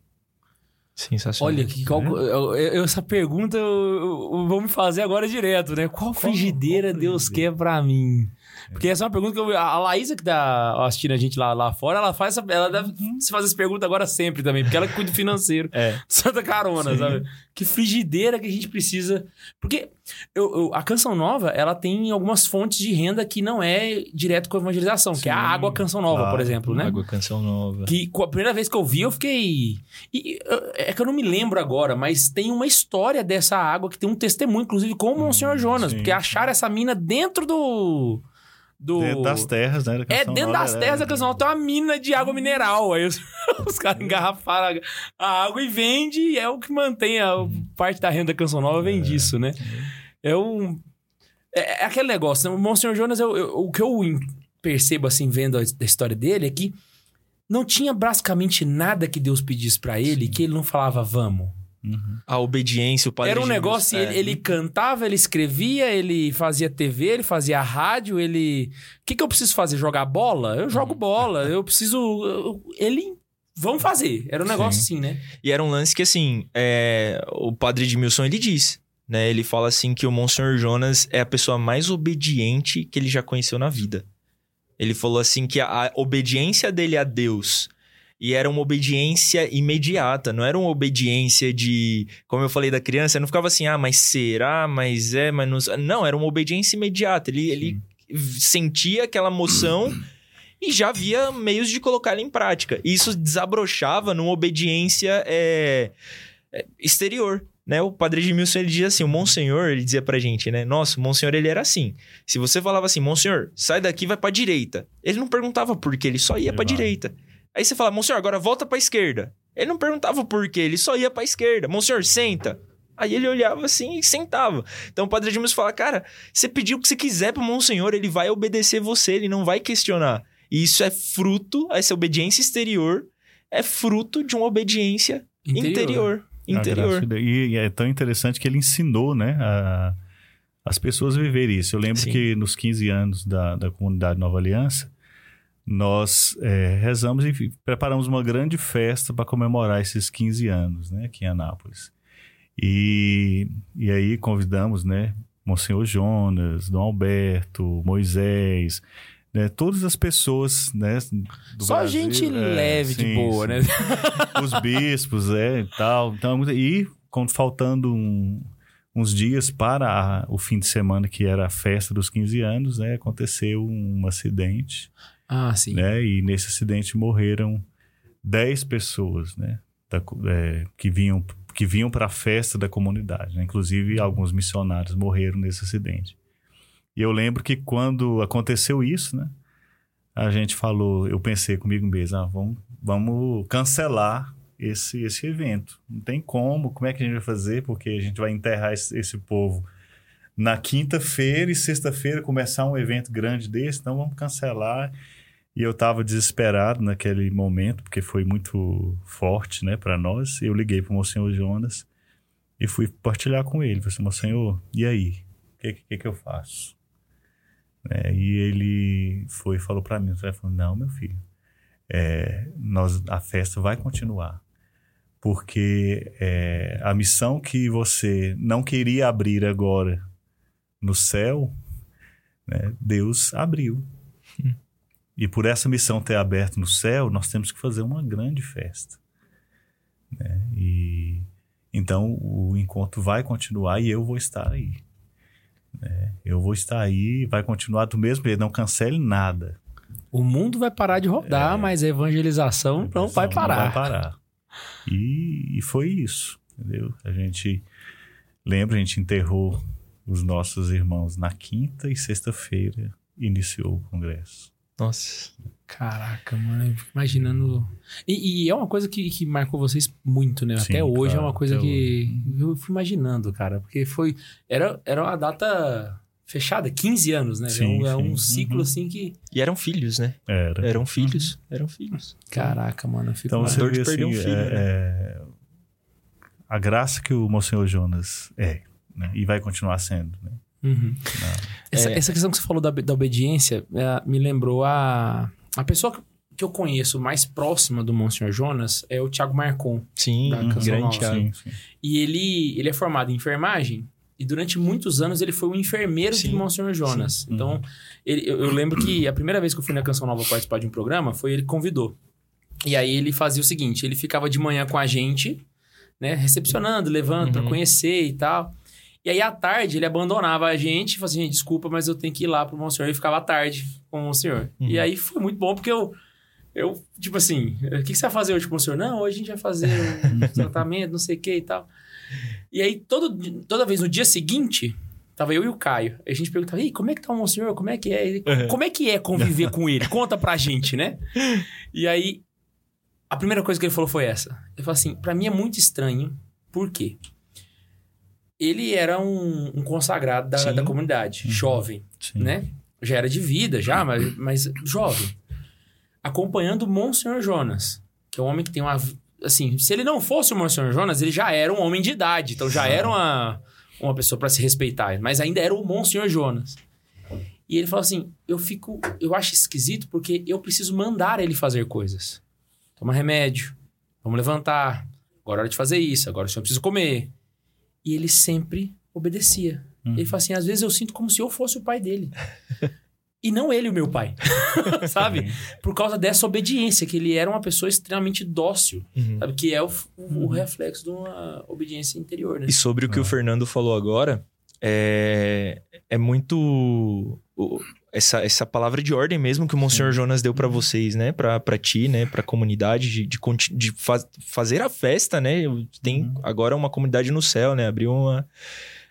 Sensacional. Olha, que qual- eu- eu- essa pergunta eu, eu- eu vou me fazer agora direto, né? Qual frigideira qual Deus frigideira? quer pra mim? Porque essa é uma pergunta que eu, a Laísa que tá assistindo a gente lá, lá fora, ela faz essa, ela deve se fazer essa pergunta agora sempre também, porque ela que cuida do financeiro. É. Santa Carona, Sim. sabe? Que frigideira que a gente precisa. Porque eu- eu- a Canção Nova, ela tem algumas fontes de renda que não é direto com a evangelização, que é a Sim, água Canção Nova, claro. por exemplo, né? Água Canção Nova. Que a primeira vez que eu vi, eu fiquei. e, é que eu não me lembro agora, mas tem uma história dessa água que tem um testemunho, inclusive, com o Monsenhor Jonas, sim. porque acharam essa mina dentro do. Do... Dentro das terras, né? É, dentro das é, terras da Canção Nova tem uma mina de água mineral. Aí os, os caras engarrafaram a, água e vende, e é o que mantém a parte da renda da Canção Nova, vem disso, né? É um. É, é aquele negócio, né? o Monsenhor Jonas, eu- eu- o que eu percebo, assim, vendo a, a história dele, é que não tinha basicamente nada que Deus pedisse pra ele que ele não falava, vamos. Uhum. A obediência, o padre Era um negócio, é. ele, ele cantava, ele escrevia, ele fazia TV, ele fazia rádio, ele... O que, que eu preciso fazer? Jogar bola? Eu jogo bola, eu preciso... Ele... Vamos fazer. Era um negócio assim, né? E era um lance que, assim, é, o padre Edmilson, ele diz, né? Ele fala assim que o Monsenhor Jonas é a pessoa mais obediente que ele já conheceu na vida. Ele falou assim que a, a obediência dele a Deus... E era uma obediência imediata, não era uma obediência de. Como eu falei da criança, não ficava assim, ah, mas será, mas é, mas não. Não, era uma obediência imediata. Ele, ele sentia aquela moção e já havia meios de colocá-la em prática. E isso desabrochava numa obediência é, é, exterior. Né? O padre Edmilson ele dizia assim: o Monsenhor, ele dizia pra gente, né? Nossa, o Monsenhor ele era assim. Se você falava assim, Monsenhor, sai daqui vai pra direita. Ele não perguntava por quê, ele só ia Ele pra vai. direita. Aí você fala, Monsenhor, agora volta pra esquerda. Ele não perguntava por quê, ele só ia pra esquerda. Monsenhor, senta. Aí ele olhava assim e sentava. Então o padre Edmilson fala, cara, você pediu o que você quiser pro Monsenhor, ele vai obedecer você, ele não vai questionar. E isso é fruto, essa obediência exterior é fruto de uma obediência interior. A Interior. de- E, e é tão interessante que ele ensinou, né, a- as pessoas a viver isso. Eu lembro Sim. que nos 15 anos da, da comunidade Nova Aliança, nós é, rezamos e preparamos uma grande festa para comemorar esses 15 anos, né, aqui em Anápolis. E, e aí convidamos, né, Monsenhor Jonas, Dom Alberto, Moisés, né, todas as pessoas, né, do Só Brasil. gente É, leve de sim, boa, sim né? os bispos, é, e tal. Então, e com- faltando um- uns dias para a- o fim de semana, que era a festa dos 15 anos, né, aconteceu um acidente, Ah, sim. né, e nesse acidente morreram 10 pessoas, né, da é, que vinham que vinham para a festa da comunidade, né? inclusive alguns missionários morreram nesse acidente. E eu lembro que quando aconteceu isso, né, a gente falou, eu pensei comigo mesmo, ah, vamos, vamos cancelar esse, esse evento. Não tem como, como é que a gente vai fazer? Porque a gente vai enterrar esse, esse povo na quinta-feira e sexta-feira começar um evento grande desse, então vamos cancelar. E eu estava desesperado naquele momento, porque foi muito forte, né, para nós. Eu liguei para o Monsenhor Jonas e fui partilhar com ele. Falei assim, Monsenhor, e aí? O que, que, que eu faço? É, e ele foi falou para mim, falou, não, meu filho, é, nós, a festa vai continuar. Porque é, a missão que você não queria abrir agora no céu, né, Deus abriu. E por essa missão ter aberto no céu, nós temos que fazer uma grande festa. né? E então o encontro vai continuar e eu vou estar aí. né? Eu vou estar aí, vai continuar do mesmo jeito, não cancele nada. O mundo vai parar de rodar, mas a evangelização não vai parar. Não vai parar. E, e foi isso, entendeu? A gente lembra, a gente enterrou os nossos irmãos na quinta e sexta-feira iniciou o congresso. Nossa. Caraca, mano, eu fico imaginando. E, e é uma coisa que, que marcou vocês muito, né? Sim, até hoje é claro, uma coisa que eu fui imaginando, cara. Porque foi. Era, era uma data fechada, 15 anos, né? Sim, é um, é um sim. ciclo Uhum. assim que. E eram filhos, né? Era. Eram filhos. Eram filhos. Caraca, mano, eu fico. Então você dor de vê perder assim, um filho, é- é, a graça que o Monsenhor Jonas é, né? E vai continuar sendo, né? Uhum. Essa, É. essa questão que você falou da, da obediência é, me lembrou a. A pessoa que, que eu conheço mais próxima do Monsenhor Jonas é o Thiago Marcon. Sim, grande Nova. Thiago. Sim, sim. E ele, ele é formado em enfermagem. E durante muitos anos ele foi o enfermeiro Sim, de Monsenhor Jonas. Então, ele- eu, eu lembro que a primeira vez que eu fui na Canção Nova participar de um programa foi ele que convidou. E aí ele fazia o seguinte: ele ficava de manhã com a gente, né? Recepcionando, levando pra Uhum. conhecer e tal. E aí à tarde ele abandonava a gente e falava assim: gente, desculpa, mas eu tenho que ir lá pro Monsenhor. E ficava à tarde com o Monsenhor. Uhum. E aí foi muito bom porque eu. Eu, tipo assim, o que, que você vai fazer hoje com o senhor? Não, hoje a gente vai fazer um tratamento, não sei o que e tal. E aí, todo, toda vez no dia seguinte, tava eu e o Caio. A gente perguntava, Ei, como é que tá o monsenhor? Como é que é? Ele, Uhum. Como é que é conviver com ele? Conta pra gente, né? E aí, a primeira coisa que ele falou foi essa. Ele falou assim, pra mim é muito estranho. Por quê? Ele era um, um consagrado da, da comunidade, jovem, Sim. né? Já era de vida, já, mas, mas jovem. Acompanhando o Monsenhor Jonas, que é um homem que tem uma... Assim, se ele não fosse o Monsenhor Jonas, ele já era um homem de idade. Então já era uma, uma pessoa pra se respeitar. Mas ainda era o Monsenhor Jonas. E ele falou assim: eu fico. Eu acho esquisito porque eu preciso mandar ele fazer coisas. Toma remédio, vamos levantar. Agora é hora de fazer isso, agora o senhor precisa comer. E ele sempre obedecia. Ele fala assim: às vezes eu sinto como se eu fosse o pai dele. e não ele o meu pai. sabe? Por causa dessa obediência, que ele era uma pessoa extremamente dócil. Uhum. Sabe? Que é o, o reflexo de uma obediência interior, né? E sobre o que o Fernando falou agora, é, é muito. O- Essa, essa palavra de ordem mesmo que o Monsenhor Jonas deu pra vocês, né? Pra, pra ti, né? Pra comunidade, de, de, de faz- fazer a festa, né? Tem Uhum. agora uma comunidade no céu, né? Abriu uma.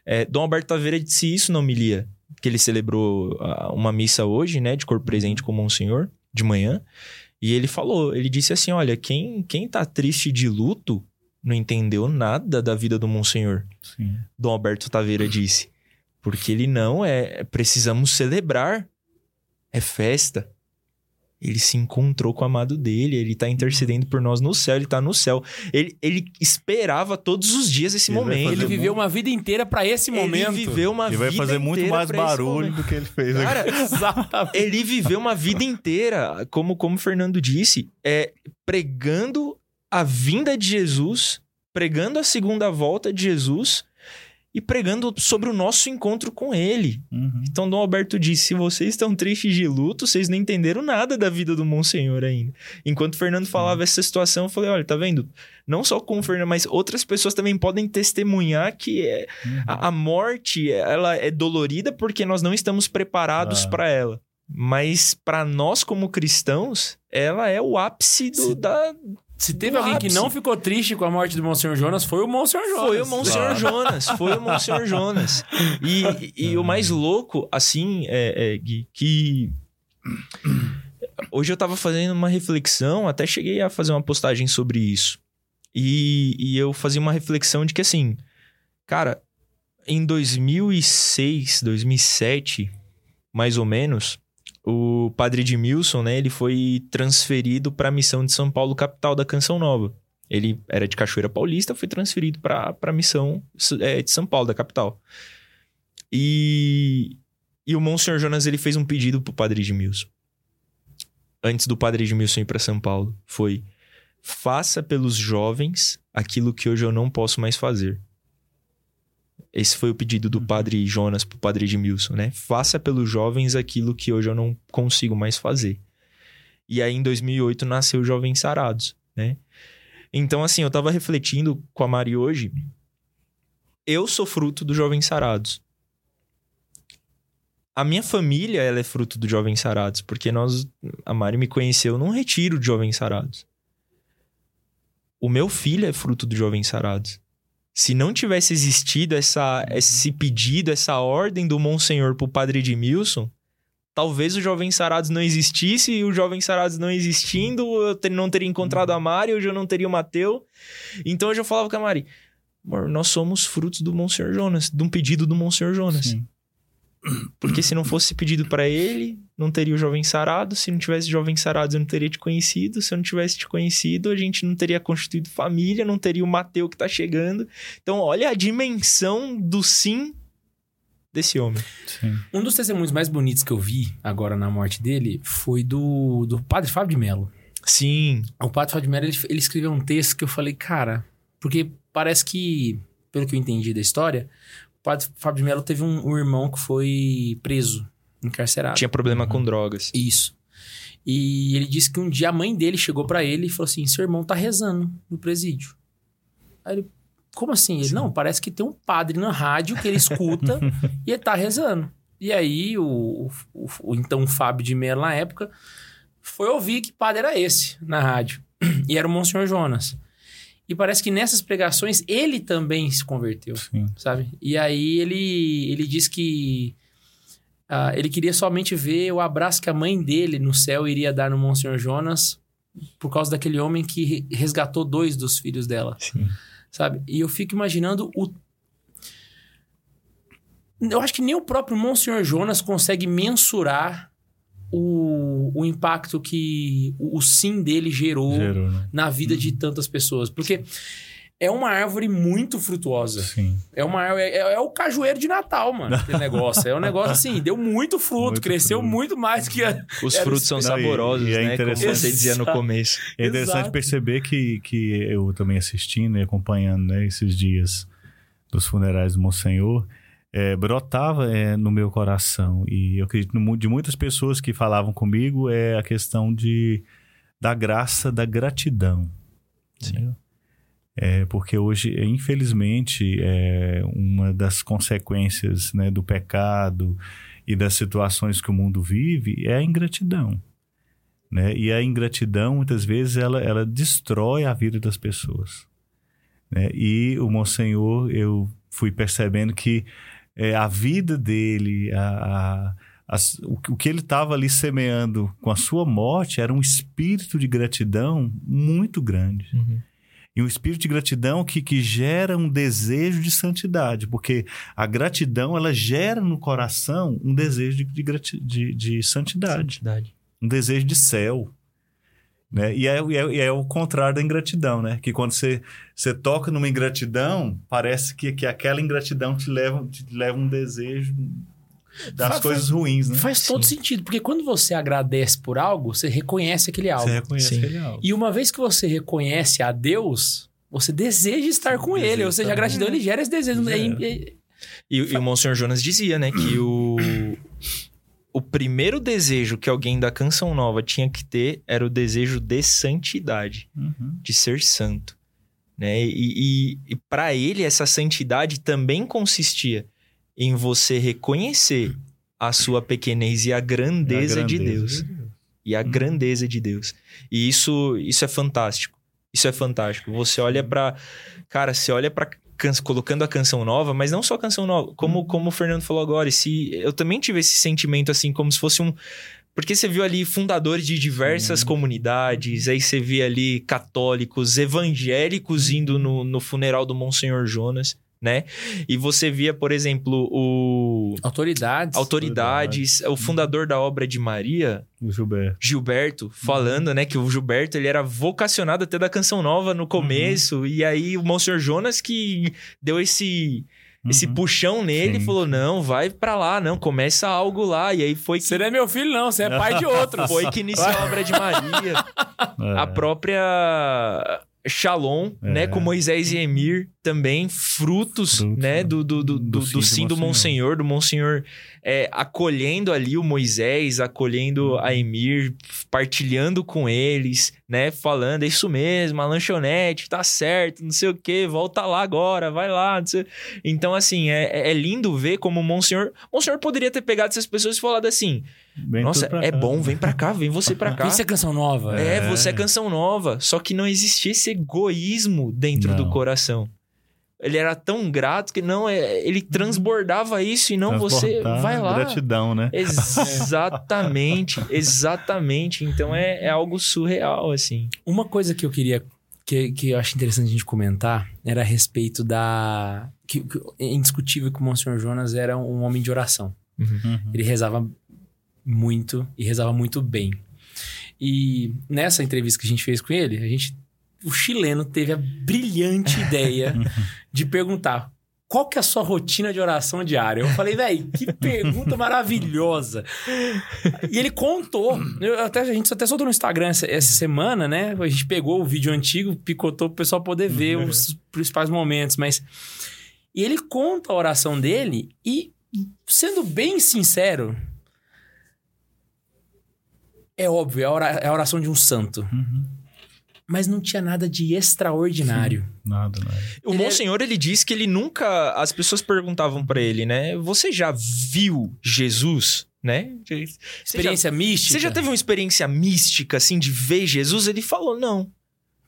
É, Dom Alberto Taveira disse isso na homilia, que ele celebrou uma missa hoje, né? De corpo presente com o Monsenhor, de manhã. E ele falou, ele disse assim: olha, quem, quem tá triste de luto não entendeu nada da vida do Monsenhor. Sim. Dom Alberto Taveira disse. Porque ele não é. Precisamos celebrar. É festa. Ele se encontrou com o amado dele, ele tá intercedendo por nós no céu, ele tá no céu. Ele, ele esperava todos os dias esse Ele momento. Ele viveu uma vida inteira pra esse momento. Ele viveu uma E vida vai fazer muito mais barulho do que ele fez aqui. Cara, Exatamente. ele viveu uma vida inteira, como, como o Fernando disse, é, pregando a vinda de Jesus, pregando a segunda volta de Jesus e pregando sobre o nosso encontro com ele. Uhum. Então, Dom Alberto disse: se vocês estão tristes de luto, vocês não entenderam nada da vida do Monsenhor ainda. Enquanto o Fernando falava essa situação, eu falei: olha, tá vendo? Não só com o Fernando, mas outras pessoas também podem testemunhar que é, Uhum. a, a morte ela é dolorida porque nós não estamos preparados para ela. Mas para nós como cristãos, ela é o ápice do, da Se teve alguém que ápice. não ficou triste com a morte do Monsenhor Jonas, foi o Monsenhor Jonas. Foi o Monsenhor Ah. Jonas, foi o Monsenhor Jonas. E, e, e o mais louco, assim, é, é, Gui, que hoje eu tava fazendo uma reflexão, até cheguei a fazer uma postagem sobre isso. E, e eu fazia uma reflexão de que, assim, cara, em 2006, 2007, mais ou menos, o padre Edmilson, né, ele foi transferido para a missão de São Paulo, capital da Canção Nova. Ele era de Cachoeira Paulista, foi transferido para a missão é, de São Paulo, da capital. E, e o Monsenhor Jonas ele fez um pedido pro Padre Edmilson. Antes do Padre Edmilson ir para São Paulo. Foi: faça pelos jovens aquilo que hoje eu não posso mais fazer. Esse foi o pedido do Padre Jonas pro Padre Edmilson, né? Faça pelos jovens aquilo que hoje eu não consigo mais fazer. E aí, em 2008, nasceu o Jovens Sarados, né? Então, assim, eu tava refletindo com a Mari hoje. Eu sou fruto do Jovens Sarados. A minha família, ela é fruto do Jovens Sarados, porque nós, a Mari me conheceu num retiro de Jovens Sarados. O meu filho é fruto do Jovens Sarados. Se não tivesse existido essa, esse pedido, essa ordem do Monsenhor pro Padre Edmilson, talvez o Jovens Sarados não existisse e o Jovens Sarados não existindo, eu não teria encontrado a Mari, hoje eu não teria o Mateu. Então eu já falava com a Mari, nós somos frutos do Monsenhor Jonas, de um pedido do Monsenhor Jonas. Sim. Porque se não fosse pedido pra ele, não teria o Jovem Sarado. Se não tivesse Jovem Sarados, eu não teria te conhecido. Se eu não tivesse te conhecido, a gente não teria constituído família, não teria o Mateu que tá chegando. Então, olha a dimensão do sim desse homem. Sim. Um dos testemunhos mais bonitos que eu vi agora na morte dele foi do, do padre Fábio de Mello. Sim, O padre Fábio de Mello, ele, ele escreveu um texto que eu falei, cara, porque parece que, pelo que eu entendi da história, padre Fábio de Mello teve um, um irmão que foi preso, encarcerado. tinha problema com drogas. Isso. E ele disse que um dia a mãe dele chegou pra ele e falou assim: seu irmão tá rezando no presídio. Aí ele, como assim? Ele, não, parece que tem um padre na rádio que ele escuta e ele tá rezando. E aí, o, o, o então Fábio de Mello, na época, foi ouvir que padre era esse na rádio. E era o Monsenhor Jonas. E parece que nessas pregações ele também se converteu Sim. sabe? E aí ele, ele diz que ah, ele queria somente ver o abraço que a mãe dele no céu iria dar no Monsenhor Jonas por causa daquele homem que re- resgatou dois dos filhos dela, Sim. sabe? E eu fico imaginando o... Eu acho que nem o próprio Monsenhor Jonas consegue mensurar o, o impacto que o, o sim dele gerou Gerou, né? na vida de tantas pessoas. Porque é uma árvore muito frutuosa. Sim. É uma árvore- é, é o cajueiro de Natal, mano. Aquele negócio. É um negócio assim, deu muito fruto, Muito cresceu fruto. muito mais que a... Os frutos são Não, e- saborosos, e é né? Como interessante- você dizia no começo. É interessante Exato. perceber que, que eu também assistindo e acompanhando né, esses dias dos funerais do Monsenhor, é, brotava é, no meu coração. E eu acredito no de muitas pessoas que falavam comigo é a questão de, da graça, da gratidão. entendeu? É, porque hoje, infelizmente, é, uma das consequências né, do pecado e das situações que o mundo vive é a ingratidão né? E a ingratidão, muitas vezes, ela, ela destrói a vida das pessoas. Né? E o Monsenhor, eu fui percebendo que é, a vida dele, a, a- as- o, que- o que ele estava ali semeando com a sua morte era um espírito de gratidão muito grande. E um espírito de gratidão que, que gera um desejo de santidade, porque a gratidão ela gera no coração um desejo de, de, de- de santidade um desejo de céu. Né? E, é, e é- e é o contrário da ingratidão, né? Que quando você, você toca numa ingratidão, parece que, que aquela ingratidão te leva, te leva um desejo das Faz- coisas ruins, né? Faz todo sentido, porque quando você agradece por algo, você reconhece aquele algo. Você reconhece Sim. aquele algo. E uma vez que você reconhece a Deus, você deseja estar com ele. Ou seja, a gratidão ele gera esse desejo. Gera. É- é- E, e o Monsenhor Jonas dizia, né, que o, o primeiro desejo que alguém da Canção Nova tinha que ter era o desejo de santidade, Uhum. de ser santo. Né? E, e, e para ele, essa santidade também consistia em você reconhecer a sua pequenez e a grandeza, É a de grandeza Deus. de Deus. E a Uhum. grandeza de Deus. E isso, isso é fantástico. Isso é fantástico. Você olha pra. Cara, você olha pra. Can- Colocando a canção nova, mas não só a canção nova, como, Uhum. como o Fernando falou agora. Esse, eu também tive esse sentimento assim, como se fosse um. Porque você viu ali fundadores de diversas Sim. comunidades, aí você via ali católicos, evangélicos Uhum. indo no, no funeral do Monsenhor Jonas, né? E você via, por exemplo, o. Autoridades. Autoridades, o fundador da obra de Maria, O Gilberto. Gilberto falando, né, que o Gilberto ele era vocacionado até da canção nova no começo, e aí o Monsenhor Jonas que deu esse esse Uhum. puxão nele, Sim, falou: "Não, vai pra lá, não, começa algo lá". E aí foi que Você não é meu filho, não. Você é pai de outro. foi que iniciou a obra de Maria, É. a própria Shalom, É. né, com Moisés e Emir também frutos, né, né? do, do, do, do, Do do sim do Monsenhor, do Monsenhor é, acolhendo ali o Moisés, acolhendo a Emir, partilhando com eles, né, falando, é isso mesmo, a lanchonete, tá certo, não sei o que, volta lá agora, vai lá, não sei... Então, assim, é, é lindo ver como o Monsenhor... O Monsenhor poderia ter pegado essas pessoas e falado assim, Vem nossa, é cá. bom, vem pra cá, vem você pra cá. Isso é canção nova. É, É. você é canção nova. Só que não existia esse egoísmo dentro Não. do coração. Ele era tão grato que não, é, ele transbordava isso e não você vai lá. Gratidão, né? Exatamente, exatamente. Então é, é algo surreal, assim. Uma coisa que eu queria. Que, que eu acho interessante a gente comentar era a respeito da. Que, que é indiscutível que o Monsenhor Jonas era um homem de oração. Uhum. Ele rezava muito e rezava muito bem. E nessa entrevista que a gente fez com ele, a gente, o chileno teve a brilhante ideia de perguntar qual que é a sua rotina de oração diária? Eu falei, velho, que pergunta maravilhosa. E ele contou. Eu até, a gente até soltou no Instagram essa, essa semana, né? A gente pegou o vídeo antigo, picotou pro pessoal poder ver os principais momentos, mas. E ele conta a oração dele e, sendo bem sincero, é óbvio, é a é a oração de um santo. Mas não tinha nada de extraordinário. Nada, nada. O Ele Monsenhor, ele diz que ele nunca... As pessoas perguntavam pra ele, né? Você já viu Jesus, né? Você já, Experiência mística? você já teve uma experiência mística, assim, de ver Jesus? Ele falou, não.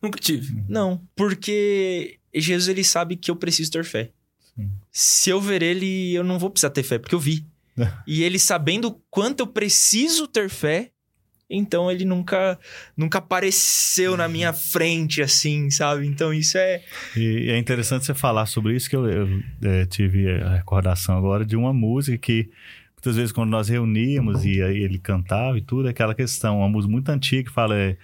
Nunca tive. Não, porque Jesus ele sabe que eu preciso ter fé. Sim. Se eu ver ele, eu não vou precisar ter fé, porque eu vi. e ele sabendo quanto eu preciso ter fé, então ele nunca nunca apareceu na minha frente assim, sabe? Então isso é E é interessante você falar sobre isso, que eu, eu, eh, tive a recordação agora de uma música que muitas vezes quando nós reuníamos e ele cantava e tudo, é aquela questão, uma música muito antiga que fala é,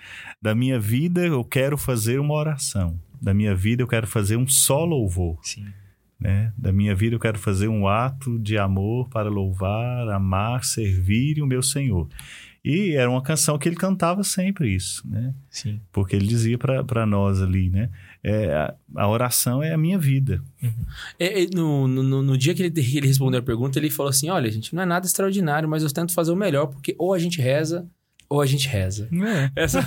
da minha vida eu quero fazer uma oração, da minha vida eu quero fazer um só louvor, sim. né? Da minha vida eu quero fazer um ato de amor para louvar, amar, servir o meu Senhor. E era uma canção que ele cantava sempre isso, né? Sim. Porque ele dizia para nós ali, né? É, a, a oração é a minha vida. É, é, no, no, no dia que ele, ele respondeu a pergunta, ele falou assim: Olha, gente, não é nada extraordinário, mas eu tento fazer o melhor, porque ou a gente reza, ou a gente reza. Essas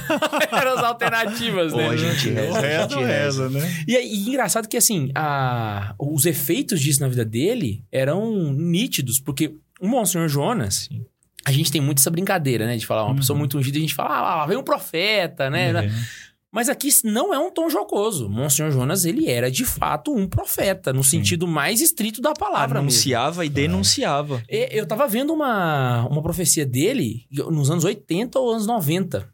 eram as alternativas, né? Ou a gente reza, O a gente reza, né? E, é- e engraçado que, assim, a, os efeitos disso na vida dele eram nítidos, porque o Monsenhor Jonas, Sim. A gente tem muito essa brincadeira, né? De falar uma Uhum. pessoa muito ungida, a gente fala, ah, lá vem um profeta, né? É. Mas aqui não é um tom jocoso. Monsenhor Jonas, ele era de fato um profeta, no sentido mais estrito da palavra mesmo. Anunciava e denunciava. E- Eu tava vendo uma, uma profecia dele nos anos 80 ou anos 90.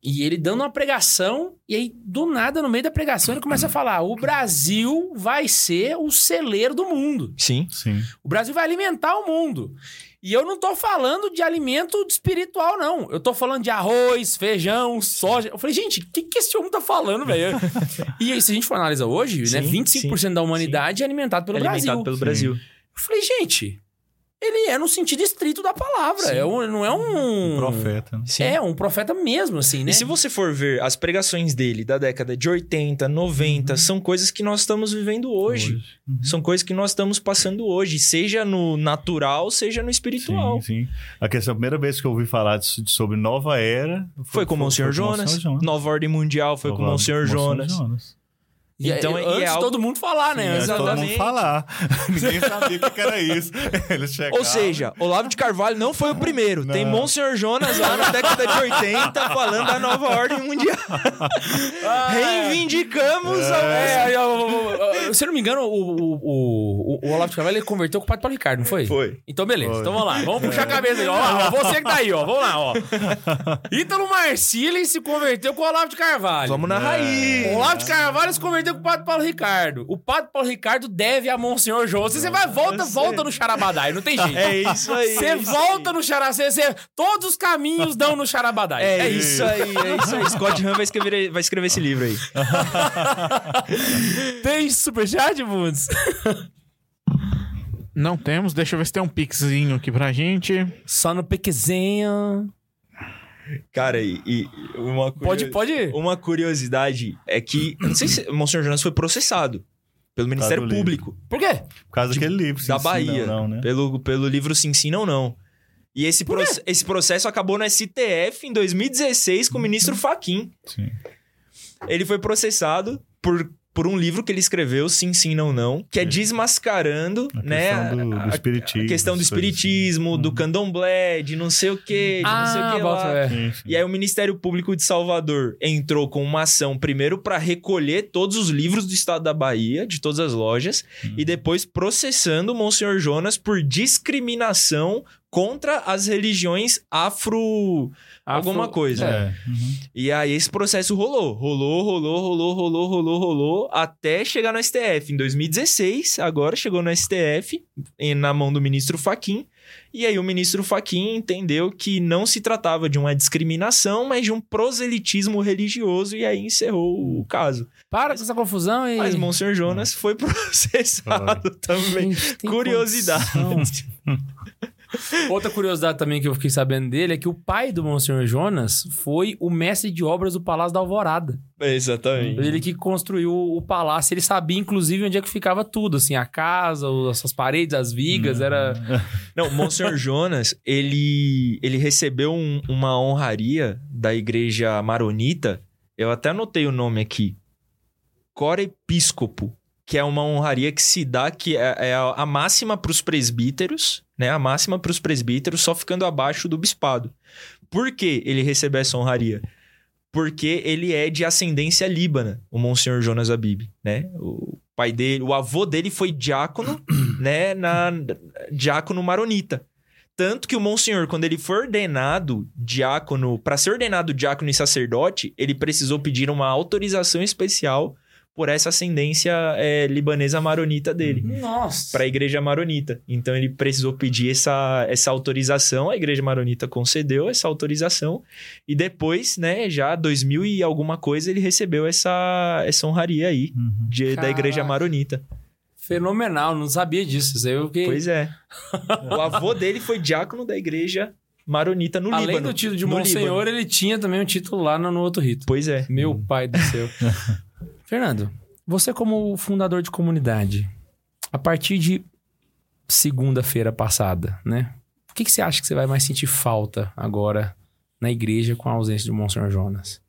E ele dando uma pregação, e aí, do nada, no meio da pregação, ele começa a falar: o Brasil vai ser o celeiro do mundo. Sim. Sim. O Brasil vai alimentar o mundo. E eu não tô falando de alimento espiritual, não. Eu tô falando de arroz, feijão, soja. Eu falei, gente, o que, que esse homem tá falando, velho? e aí, se a gente for analisar hoje, né? Sim, 25% da humanidade é alimentado pelo alimentado Brasil. pelo Sim. Brasil. Eu falei, gente, ele é no sentido estrito da palavra. Sim. É um- não é um. Profeta. né? É, um profeta mesmo, assim, né? E se você for ver as pregações dele da década de 80, 90, são coisas que nós estamos vivendo hoje. Uhum. São coisas que nós estamos passando hoje, seja no natural, seja no espiritual. Sim, sim. A questão, a primeira vez que eu ouvi falar disso- sobre nova era Foi com o Monsenhor Jonas. Monsenhor Nova Ordem Mundial foi com o Nova- Monsenhor Jonas. E é- Então, e é antes de algo- todo mundo falar, né? Sim, Antes- antes todo mundo Exatamente. falar. Ninguém sabia o que era isso. Eles chegavam. Ou seja, Olavo de Carvalho não foi o primeiro. Tem Não. Monsenhor Jonas lá na década de 80 falando da nova ordem mundial. Reivindicamos a... É, aí, ó, ó, ó, se eu não me engano, o, o, o, o Olavo de Carvalho ele converteu com o Padre Paulo Ricardo, não foi? Foi. Então, beleza. Foi. Então vamos lá. Vamos puxar a cabeça aí. Ó, lá, ó, você que tá aí, ó. Vamos lá, ó. Ítalo Marcili se converteu com o Olavo de Carvalho. Vamos na É. raiz. O Olavo de Carvalho se converteu com o Padre Paulo Ricardo. O Padre Paulo Ricardo deve a Monsenhor João. Você vai, volta, volta no Charabadai. Não tem jeito. É isso aí. Você é isso volta no Charabadai. Você, todos os caminhos dão no Charabadai. aí. É, É isso. isso aí, é isso aí. Scott Hahn vai escrever, vai escrever esse livro aí. Tem superchat, Bundes? Não temos. Deixa eu ver se tem um pixinho aqui pra gente. Só no piquezinho. Cara, e, e uma, Pode, curio- pode ir. uma curiosidade é que... eu Não sei se o Monsenhor Jonas foi processado pelo Ministério do livro. Público Por quê? Por causa daquele livro. da sim, sim, Bahia. Não, não, né? pelo, pelo livro Sim Sim Não Não. E esse, proce- esse processo acabou no STF em 2016 com o ministro Faquim. Sim. Ele foi processado por, por um livro que ele escreveu, Sim Sim Não Não, que é desmascarando, A né? questão do, do a- espiritismo. a questão do coisas espiritismo, assim. do Uhum. candomblé, de não sei o quê, de não sei o lá. fé. Sim, sim. E aí o Ministério Público de Salvador entrou com uma ação primeiro para recolher todos os livros do estado da Bahia, de todas as lojas, Uhum. e depois processando o Monsenhor Jonas por discriminação contra as religiões afro... alguma Afro- coisa. É. Uhum. E aí esse processo rolou, rolou, rolou, rolou, rolou, rolou, rolou, até chegar no STF. Em 2016, agora chegou no STF, na mão do ministro Faquim. E aí o ministro Faquim entendeu que não se tratava de uma discriminação, mas de um proselitismo religioso, e aí encerrou o caso. Para com essa confusão e. Mas Monsenhor Jonas foi processado também. Gente, Curiosidade. Outra curiosidade também que eu fiquei sabendo dele é que o pai do Monsenhor Jonas foi o mestre de obras do Palácio da Alvorada. Exatamente. Ele que construiu o palácio, ele sabia inclusive onde é que ficava tudo, assim, a casa, as paredes, as vigas, era... Não, Monsenhor Jonas, ele, ele recebeu um- uma honraria da igreja maronita. Eu até anotei o nome aqui. Corepiscopo, que é uma honraria que se dá, que é, é a a máxima para os presbíteros, né? A máxima para os presbíteros, só ficando abaixo do bispado. Por que ele recebeu essa honraria? Porque ele é de ascendência líbana, o Monsenhor Jonas Abib, né? O pai dele, o avô dele foi diácono, né? Na diácono maronita. Tanto que o Monsenhor, quando ele foi ordenado diácono, para ser ordenado diácono e sacerdote, ele precisou pedir uma autorização especial por essa ascendência é, libanesa maronita dele Nossa! para a igreja maronita. Então ele precisou pedir essa, essa autorização, a igreja maronita concedeu essa autorização e depois, né, já 2000 e alguma coisa ele recebeu essa essa honraria aí Uhum. de- da igreja maronita. Fenomenal, não sabia disso. Isso aí eu fiquei... Pois é. o avô dele foi diácono da igreja maronita no Além Líbano. do título de Monsenhor, Líbano. ele tinha também um título lá no, no outro rito. Pois é. Meu pai do céu. Fernando, você como fundador de comunidade, a partir de segunda-feira passada, né? O que, que você acha que você vai mais sentir falta agora na igreja com a ausência de Monsenhor Jonas?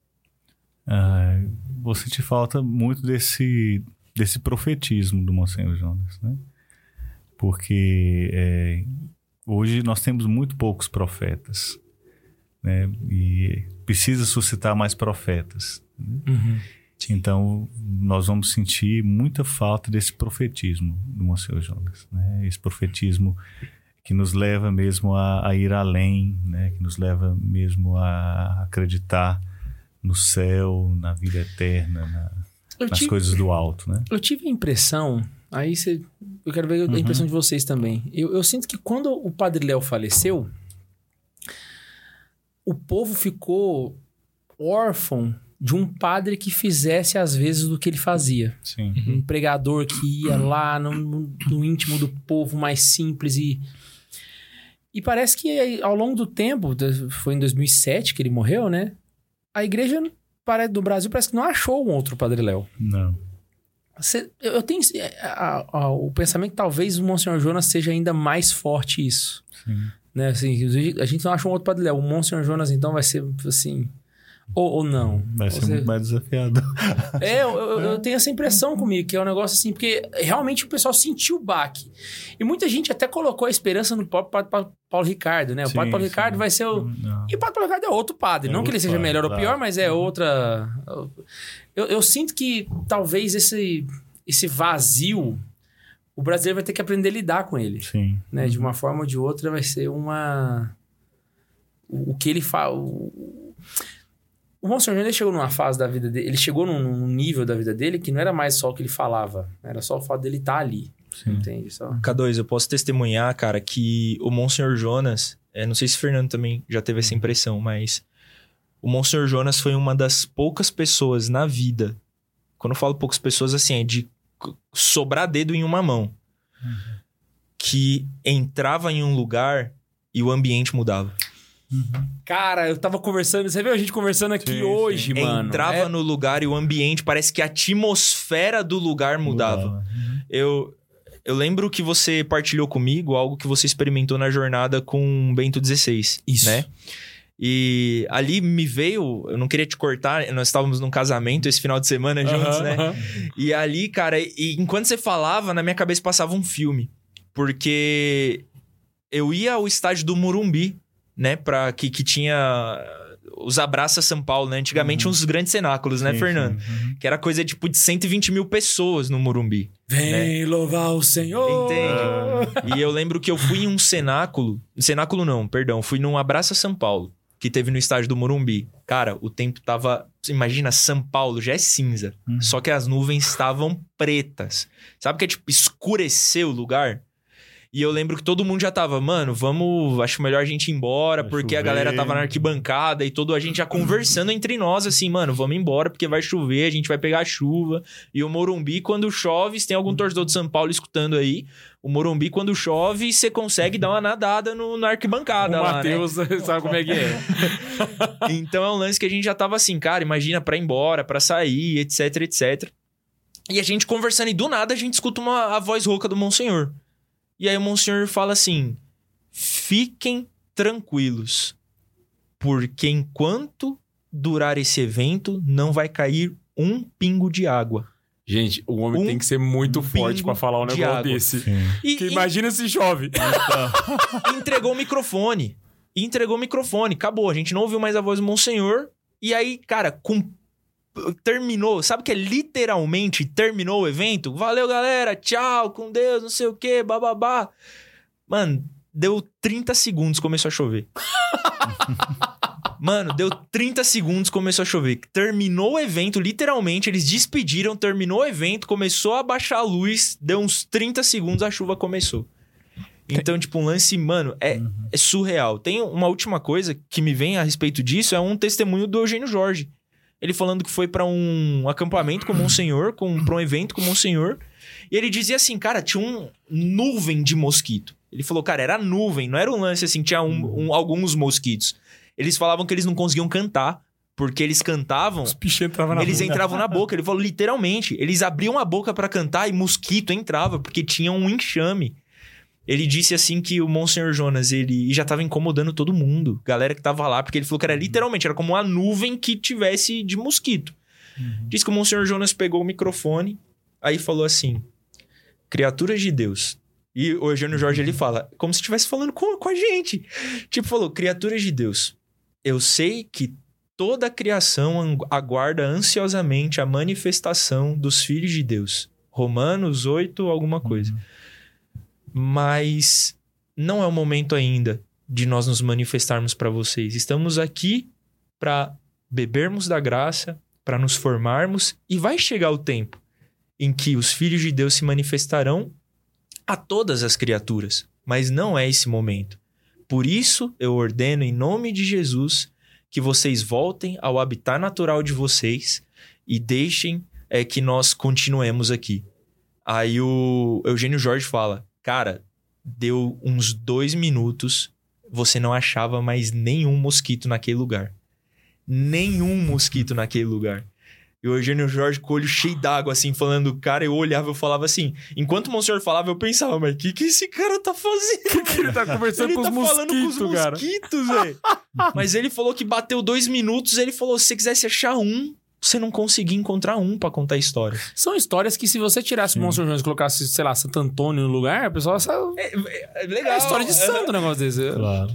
Ah, vou sentir falta muito desse, desse profetismo do Monsenhor Jonas, né? Porque é, hoje nós temos muito poucos profetas, né? E precisa suscitar mais profetas. Então, nós vamos sentir muita falta desse profetismo do Monsenhor Jonas, né? Esse profetismo que nos leva mesmo a, a ir além, né? Que nos leva mesmo a acreditar no céu, na vida eterna, na- nas tive, coisas do alto, né? eu tive a impressão, aí você, eu quero ver a Uhum. impressão de vocês também. Eu, eu sinto que quando o Padre Léo faleceu, o povo ficou órfão de um padre que fizesse às vezes do que ele fazia. Sim. um pregador que ia lá no, no- íntimo do povo mais simples e e parece que ao longo do tempo foi em 2007 que ele morreu né a igreja do Brasil parece que não achou um outro Padre Léo Não. Você- eu eu tenho é, a- a- o pensamento que talvez o Monsenhor Jonas seja ainda mais forte isso Sim. né assim a gente não achou um outro Padre Léo o Monsenhor Jonas então vai ser assim ou, ou não Vai ser Você- muito mais desafiador. é, eu, eu- eu tenho essa impressão comigo, que é um negócio assim, porque realmente o pessoal sentiu o baque. E muita gente até colocou a esperança no próprio Padre Pa- Paulo Ricardo, né? O Sim, Padre Paulo sim. Ricardo vai ser o. Não. E o Padre Paulo Ricardo é outro padre. É não que ele outro seja padre, melhor ou pior, mas é outra. Eu, eu sinto que talvez esse, esse vazio, o brasileiro vai ter que aprender a lidar com ele. Sim. Né? De uma forma ou de outra vai ser uma. O, o que ele fala. O, o Monsenhor ele chegou numa fase da vida dele, ele chegou num, num nível da vida dele que não era mais só o que ele falava, era só o fato dele estar ali. Sim. Entende? Só. K2, eu posso testemunhar, cara, que o Monsenhor Jonas, é, não sei se o Fernando também já teve essa impressão, mas o Monsenhor Jonas foi uma das poucas pessoas na vida. Quando eu falo poucas pessoas, assim, é de sobrar dedo em uma mão. Que entrava em um lugar e o ambiente mudava. Cara, eu tava conversando, você viu a gente conversando aqui Sim, hoje, sim. mano? entrava É- no lugar e o ambiente, parece que a atmosfera do lugar mudava. Eu, eu lembro que você partilhou comigo algo que você experimentou na jornada com Bento XVI. Isso. Né? E ali me veio, eu não queria te cortar, nós estávamos num casamento esse final de semana juntos, Aham, né? E ali, cara, e enquanto você falava, na minha cabeça passava um filme. Porque eu ia ao estádio do Murumbi, né? Pra, que, que tinha os Abraça São Paulo, né? Antigamente uns grandes cenáculos, né, Sim, Fernando? sim. Uhum. Que era coisa tipo de 120 mil pessoas no Morumbi. Vem louvar o Senhor. Entende? E eu lembro que eu fui em um cenáculo. Cenáculo não, perdão. Fui num Abraça São Paulo, que teve no estádio do Morumbi. Cara, o tempo tava. Imagina, São Paulo já é cinza. Uhum. Só que as nuvens estavam pretas. Sabe que é tipo escureceu o lugar? E eu lembro que todo mundo já tava, mano, vamos. Acho melhor a gente ir embora, Vai porque a chover. galera tava na arquibancada e todo a gente já conversando entre nós, assim, mano, vamos embora, porque vai chover, a gente vai pegar chuva. E o Morumbi, quando chove, se tem algum torcedor de São Paulo escutando aí, o Morumbi, quando chove, você consegue dar uma nadada no, na O arquibancada lá, né? Matheus sabe como é que é. Então é um lance que a gente já tava assim, cara, imagina pra ir embora, pra sair, etc, etc. E a gente conversando e do nada a gente escuta uma, a voz rouca do Monsenhor. E aí o Monsenhor fala assim: fiquem tranquilos, porque enquanto durar esse evento, não vai cair um pingo de água. Gente, o homem Um tem que ser muito forte pra falar um negócio água. desse. E, Que e- imagina se chove. e entregou o microfone. Entregou o microfone. Acabou. A gente não ouviu mais a voz do Monsenhor. E aí, cara, com... terminou. Sabe que é literalmente terminou o evento? Valeu, galera. Tchau, com Deus, não sei o quê, bababá. Mano, deu 30 segundos, começou a chover. Mano, deu 30 segundos, começou a chover. Terminou o evento, literalmente, eles despediram, terminou o evento, começou a baixar a luz, deu uns 30 segundos, a chuva começou. Então, tipo, um lance, mano, é, é surreal. Tem uma última coisa que me vem a respeito disso, é um testemunho do Eugênio Jorge. Ele falando que foi pra um acampamento com o Monsenhor, com, pra um evento com o Monsenhor. E ele dizia assim, cara, tinha um nuvem de mosquito. Ele falou, cara, era nuvem, não era um lance assim, tinha um- um- alguns mosquitos. Eles falavam que eles não conseguiam cantar, porque eles cantavam Os bichos entravam na eles boca. entravam na boca. Ele falou literalmente. Eles abriam a boca pra cantar e mosquito entrava, porque tinha um enxame. Ele disse assim que o Monsenhor Jonas, ele já tava incomodando todo mundo. Galera que tava lá, porque ele falou que era literalmente, era como uma nuvem que tivesse de mosquito. Diz que o Monsenhor Jonas pegou o microfone, aí falou assim: Criaturas de Deus. E o Eugênio Jorge ele fala, como se estivesse falando com, com a gente. Tipo, falou: Criaturas de Deus, eu sei que toda a criação aguarda ansiosamente a manifestação dos filhos de Deus. Romanos 8, alguma coisa. Mas não é o momento ainda de nós nos manifestarmos para vocês. Estamos aqui para bebermos da graça, para nos formarmos e vai chegar o tempo em que os filhos de Deus se manifestarão a todas as criaturas, mas não é esse momento. Por isso eu ordeno em nome de Jesus que vocês voltem ao habitat natural de vocês e deixem é, que nós continuemos aqui. Aí o Eugênio Jorge fala: Cara, deu uns dois minutos, você não achava mais nenhum mosquito naquele lugar. Nenhum mosquito naquele lugar. E o Eugênio Jorge com o olho cheio d'água, assim, falando, cara, eu olhava, eu falava assim. Enquanto o Monsenhor falava, eu pensava, mas o que, que esse cara tá fazendo? que ele tá conversando ele com tá os falando com os mosquitos, cara. mosquitos, velho. Mas ele falou que bateu dois minutos, ele falou: se você quisesse achar um, você não conseguia encontrar um pra contar a história. São histórias que se você tirasse o Monsenhor Jones e colocasse, sei lá, Santo Antônio no lugar, a pessoa sabe. É, é É legal. história de santo um negócio desse. Claro.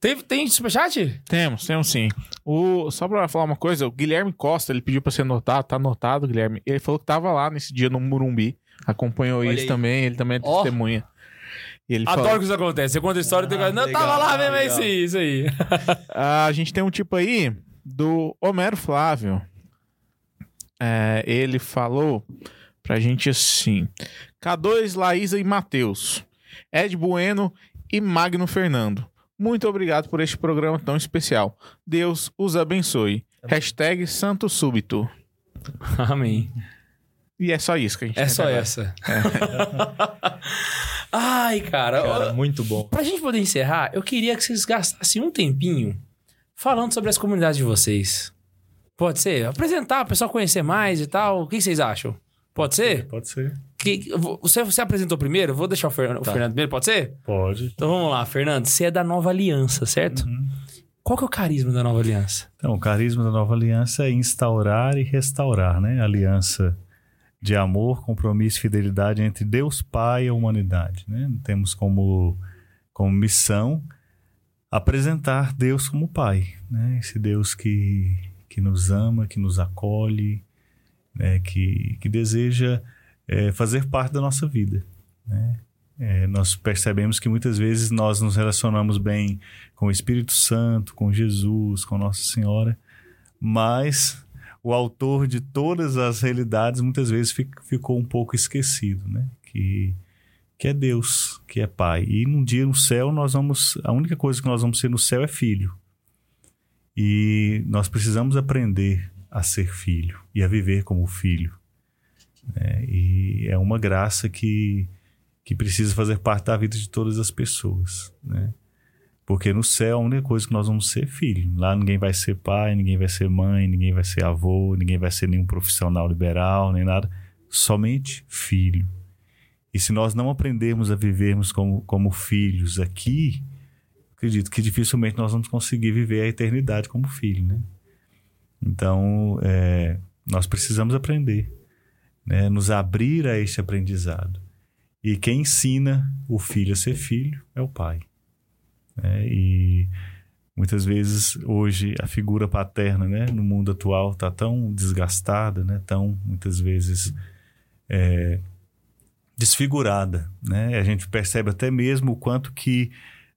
Tem, tem superchat? Temos, temos sim. O, só pra falar uma coisa, o Guilherme Costa, ele pediu pra ser anotado, tá anotado, Guilherme. Ele falou que tava lá nesse dia no Murumbi, acompanhou Olha isso aí. também, ele também é Ó. testemunha. Ele Adoro falou, que isso acontece. Você conta a história e tem Ah, coisa. Não, legal, tava lá mesmo, é legal. isso aí, isso aí. "Ah, a gente tem um tipo aí do Homero Flávio. É, ele falou pra gente assim: K2, Laísa e Matheus, Ed Bueno e Magno Fernando. Muito obrigado por este programa tão especial. Deus os abençoe. Hashtag Santo Súbito. Amém. E é só isso que a gente É só agora. essa. Ai, cara. Cara, ó, muito bom. Pra gente poder encerrar, eu queria que vocês gastassem um tempinho falando sobre as comunidades de vocês. Pode ser? Apresentar, o pessoal conhecer mais e tal. O que vocês acham? Pode ser? Pode ser. Que, você, você apresentou primeiro? Vou deixar o, Fer- o Tá. Fernando primeiro, pode ser? Pode. Então vamos lá, Fernando. Você é da Nova Aliança, certo? Uhum. Qual que é o carisma da Nova Aliança? Então, o carisma da nova aliança é instaurar e restaurar, né? Aliança de amor, compromisso e fidelidade entre Deus Pai e a humanidade, né? Temos como, como missão apresentar Deus como Pai, né? Esse Deus que, que nos ama, que nos acolhe, né? que, que deseja é, fazer parte da nossa vida, né? É, nós percebemos que muitas vezes nós nos relacionamos bem com o Espírito Santo, com Jesus, com Nossa Senhora, mas o autor de todas as realidades muitas vezes ficou um pouco esquecido, né? Que, que é Deus, que é Pai. E num dia no céu nós vamos, a única coisa que nós vamos ser no céu é filho. E nós precisamos aprender a ser filho e a viver como filho. Né? E é uma graça que que precisa fazer parte da vida de todas as pessoas, né? Porque no céu a única coisa que nós vamos ser é filho. Lá ninguém vai ser pai, ninguém vai ser mãe, ninguém vai ser avô, ninguém vai ser nenhum profissional liberal, nem nada. Somente filho. E se nós não aprendermos a vivermos como, como filhos aqui, acredito que dificilmente nós vamos conseguir viver a eternidade como filho, né? Então, é, nós precisamos aprender, né? nos abrir a este aprendizado. E quem ensina o filho a ser filho é o pai. É, e muitas vezes hoje a figura paterna né, no mundo atual está tão desgastada, né, tão muitas vezes é, desfigurada. Né? A gente percebe até mesmo o quanto que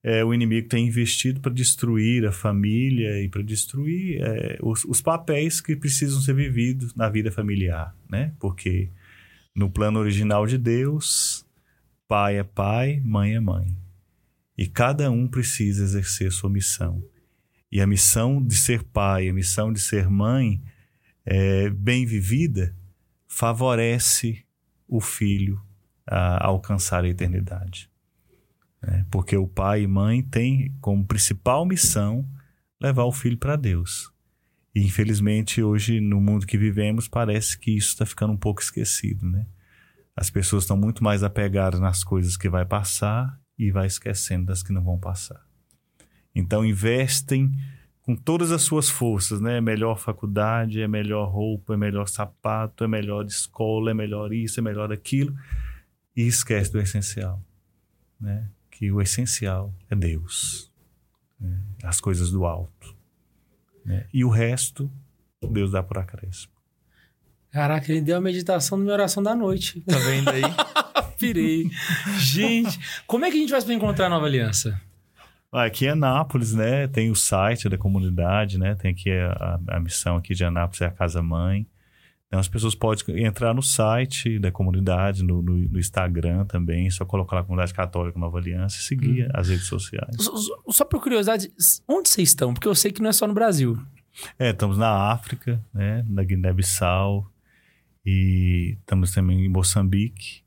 é, o inimigo tem investido para destruir a família e para destruir é, os, os, papéis que precisam ser vividos na vida familiar, né? Porque no plano original de Deus, Pai é pai, mãe é mãe. E cada um precisa exercer sua missão. E a missão de ser pai, a missão de ser mãe, é, bem vivida, favorece o filho a alcançar a eternidade. É, porque o pai e mãe têm como principal missão levar o filho para Deus. E infelizmente hoje no mundo que vivemos parece que isso está ficando um pouco esquecido, né? As pessoas estão muito mais apegadas nas coisas que vai passar e vai esquecendo das que não vão passar. Então investem com todas as suas forças, né? É melhor faculdade, é melhor roupa, é melhor sapato, é melhor escola, é melhor isso, é melhor aquilo e esquece do essencial, né? Que o essencial é Deus, né? as coisas do alto, né? E o resto Deus dá por acréscimo. Caraca, ele deu a meditação na minha oração da noite. Tá vendo aí? Pirei. Gente, como é que a gente vai se encontrar a Nova Aliança? Aqui é Anápolis, né? Tem o site da comunidade, né? Tem aqui a, a, a missão aqui de Anápolis é a Casa Mãe. Então as pessoas podem entrar no site da comunidade, no, no, no Instagram também, só colocar lá Comunidade Católica Nova Aliança e seguir hum. as redes sociais. Só, só por curiosidade, onde vocês estão? Porque eu sei que não é só no Brasil. É, estamos na África, né? Na Guiné-Bissau, e estamos também em Moçambique,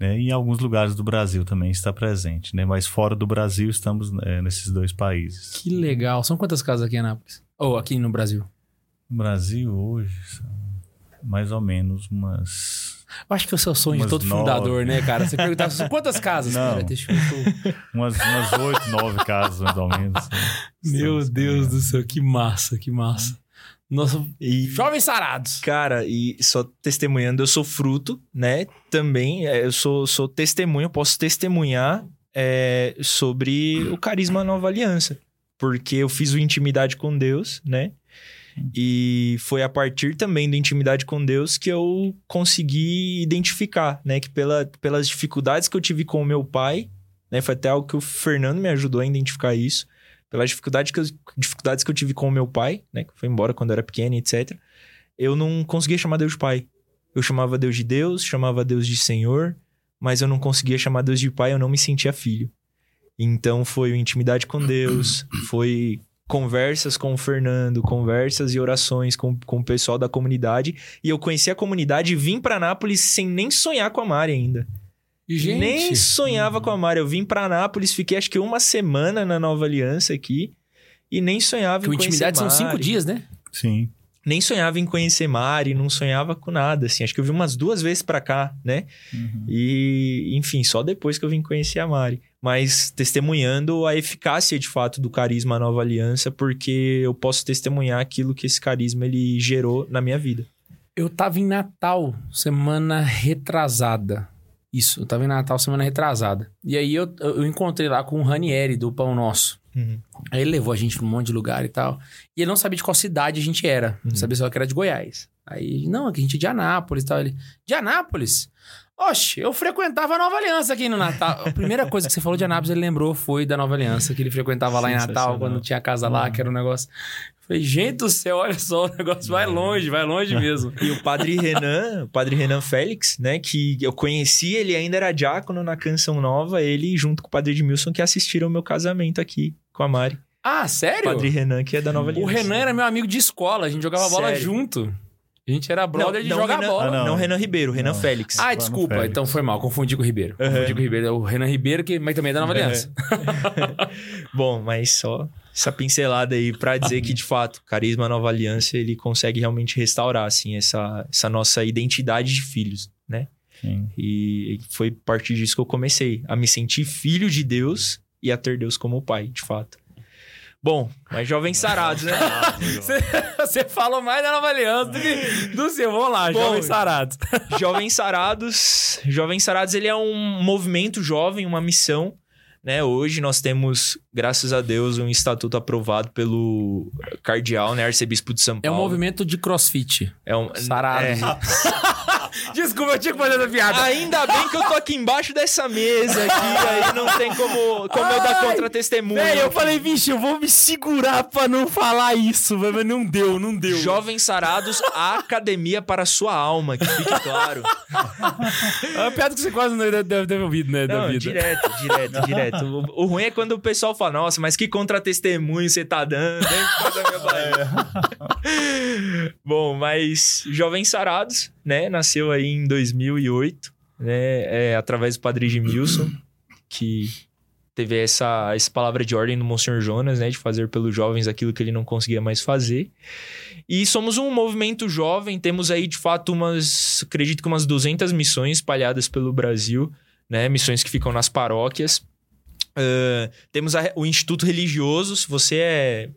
né? E em alguns lugares do Brasil também está presente, né? Mas fora do Brasil estamos é, nesses dois países. Que legal. São quantas casas aqui em Anápolis? Ou aqui no Brasil? No Brasil hoje são mais ou menos umas eu acho que esse é o sonho de todo nove. fundador, né, cara? Você perguntar quantas casas? Não. Cara, deixa eu... umas, umas oito, nove casas, mais ou menos. Né? Meu Deus do céu, que massa, que massa. Nossa, e, jovens sarados. Cara, e só testemunhando, eu sou fruto, né? Também, é, eu sou, sou testemunho, posso testemunhar é, sobre o carisma Nova Aliança. Porque eu fiz o Intimidade com Deus, né? E foi a partir também do Intimidade com Deus que eu consegui identificar, né? Que pela, pelas dificuldades que eu tive com o meu pai, né? Foi até algo que o Fernando me ajudou a identificar isso pelas dificuldades que eu, dificuldades que eu tive com o meu pai, né? Que foi embora quando eu era pequeno, etc. Eu não conseguia chamar Deus de pai. Eu chamava Deus de Deus, chamava Deus de Senhor, mas eu não conseguia chamar Deus de pai, eu não me sentia filho. Então foi intimidade com Deus, foi conversas com o Fernando, conversas e orações com, com o pessoal da comunidade. E eu conheci a comunidade e vim para Nápoles sem nem sonhar com a Mari ainda. Gente. Nem sonhava com a Mari. Eu vim pra Anápolis, fiquei acho que uma semana na Nova Aliança aqui e nem sonhava que em conhecer intimidade são cinco dias, né? Sim. Nem sonhava em conhecer Mari, não sonhava com nada, assim. Acho que eu vim umas duas vezes para cá, né? Uhum. E, enfim, só depois que eu vim conhecer a Mari. Mas testemunhando a eficácia, de fato, do carisma Nova Aliança, porque eu posso testemunhar aquilo que esse carisma ele gerou na minha vida. Eu tava em Natal, semana retrasada. Isso, eu tava em Natal semana retrasada. E aí eu, eu encontrei lá com o Ranieri do Pão Nosso. Uhum. Aí ele levou a gente pra um monte de lugar e tal. E ele não sabia de qual cidade a gente era. Uhum. Sabia só que era de Goiás. Aí, não, é que a gente é de Anápolis e tal. Ele, de Anápolis? Oxe, eu frequentava a Nova Aliança aqui no Natal. A primeira coisa que você falou de Anápolis, ele lembrou, foi da Nova Aliança, que ele frequentava lá em Natal, quando tinha a casa lá, que era um negócio. Eu falei, gente do céu, olha só, o negócio vai longe, vai longe mesmo. E o padre Renan, o padre Renan Félix, né? Que eu conheci, ele ainda era diácono na Canção Nova, ele junto com o padre Edmilson que assistiram o meu casamento aqui com a Mari. Ah, O sério? padre Renan, que é da Nova O Aliança. Renan era meu amigo de escola, a gente jogava bola Sério? junto. A gente era brother de não, jogar Renan, bola. Ah, não. Não, Renan Ribeiro, Renan Não. Félix. Ah, desculpa. Félix. Então foi mal, confundi com o Ribeiro. Confundi com o Ribeiro. É o Renan Ribeiro, que mas também é da Nova Aliança. Bom, mas só essa pincelada aí pra dizer que, de fato, Carisma Nova Aliança, ele consegue realmente restaurar, assim, essa, essa nossa identidade de filhos, né? Sim. E foi a partir disso que eu comecei a me sentir filho de Deus e a ter Deus como pai, de fato. Bom, mas jovens sarados, né? Você, falou mais da Nova Aliança do que do seu. Vamos lá, Bom, jovem sarado. Jovens Sarados. Jovens Sarados, ele é um movimento jovem, uma missão. Né? Hoje nós temos, graças a Deus, um estatuto aprovado pelo cardeal, né? Arcebispo de São É um Paulo. movimento de crossfit. É um Sarado. é. Desculpa, eu tinha que fazer essa piada. Ainda bem que eu tô aqui embaixo dessa mesa aqui, aí não tem como, como eu dar Ai, contra-testemunho. Eu falei, vixe, eu vou me segurar pra não falar isso, mas não deu, não deu. Jovens Sarados, a academia para a sua alma, que fique claro. É uma piada que você quase não deve ter ouvido, né, da Não, vida. direto, direto, direto. O, o ruim é quando o pessoal fala, nossa, mas que contra-testemunho você tá dando, hein? Barriga. Bom, mas Jovens Sarados, né? Nasceu aí em 2008, né? É, através do Padre Edmilson, que teve essa, essa palavra de ordem do Monsenhor Jonas, né? De fazer pelos jovens aquilo que ele não conseguia mais fazer. E somos um movimento jovem, temos aí de fato umas, acredito que umas 200 missões espalhadas pelo Brasil, né? Missões que ficam nas paróquias. Ah, temos a- o Instituto Religioso, se você é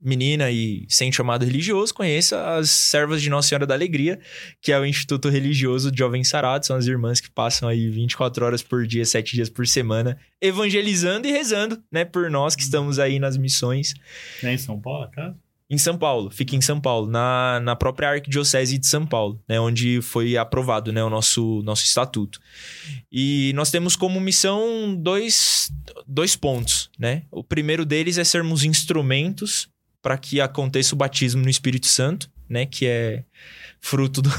menina e sente chamado religioso, conheça as Servas de Nossa Senhora da Alegria, que é o Instituto Religioso de Jovens Sarados, são as irmãs que passam aí 24 horas por dia, 7 dias por semana, evangelizando e rezando, né, por nós que estamos aí nas missões É em São Paulo, casa? em São Paulo, fica em São Paulo, na, na própria Arquidiocese de São Paulo, né, onde foi aprovado né, o nosso, nosso estatuto. E nós temos como missão dois, dois pontos. Né? O primeiro deles é sermos instrumentos para que aconteça o batismo no Espírito Santo, né, que é fruto do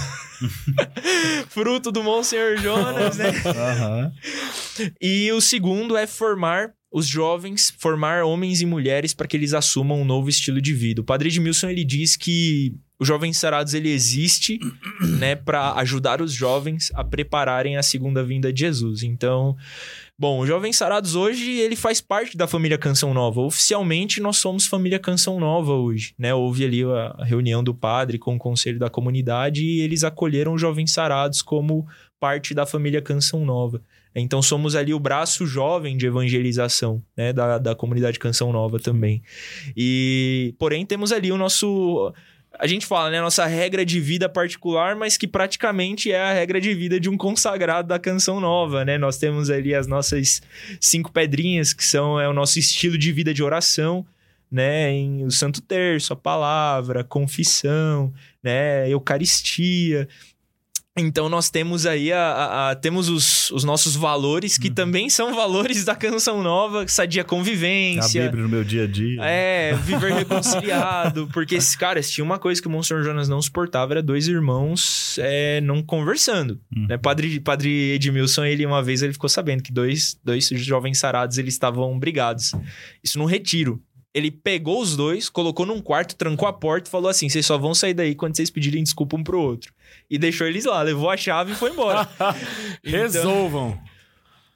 fruto do Monsenhor Jonas, né? Aham. E o segundo é formar os jovens, formar homens e mulheres para que eles assumam um novo estilo de vida. O Padre Edmilson ele diz que o Jovens Sarados ele existe, né, para ajudar os jovens a prepararem a segunda vinda de Jesus. Então, bom, o Jovens Sarados hoje ele faz parte da família Canção Nova. Oficialmente nós somos família Canção Nova hoje, né? Houve ali a reunião do padre com o conselho da comunidade e eles acolheram os Jovens Sarados como parte da família Canção Nova. Então somos ali o braço jovem de evangelização, né, da, da comunidade Canção Nova também. E porém temos ali o nosso a gente fala, né, a nossa regra de vida particular, mas que praticamente é a regra de vida de um consagrado da Canção Nova, né? Nós temos ali as nossas cinco pedrinhas que são é o nosso estilo de vida de oração, né, em o Santo Terço, a palavra, confissão, né, Eucaristia. Então nós temos aí a, a- a- temos os, os nossos valores que também são valores da canção nova, sadia A convivência. Bíblia no meu dia a dia. É, viver reconciliado. Porque, cara, se tinha uma coisa que o Monsenhor Jonas não suportava, era dois irmãos é, não conversando. Uhum. Né? Padre, padre Edmilson, ele uma vez ele ficou sabendo que dois, dois jovens sarados eles estavam brigados. Isso num retiro. Ele pegou os dois, colocou num quarto, trancou a porta e falou assim: vocês só vão sair daí quando vocês pedirem desculpa um pro outro. E deixou eles lá, levou a chave e foi embora. Então, Resolvam.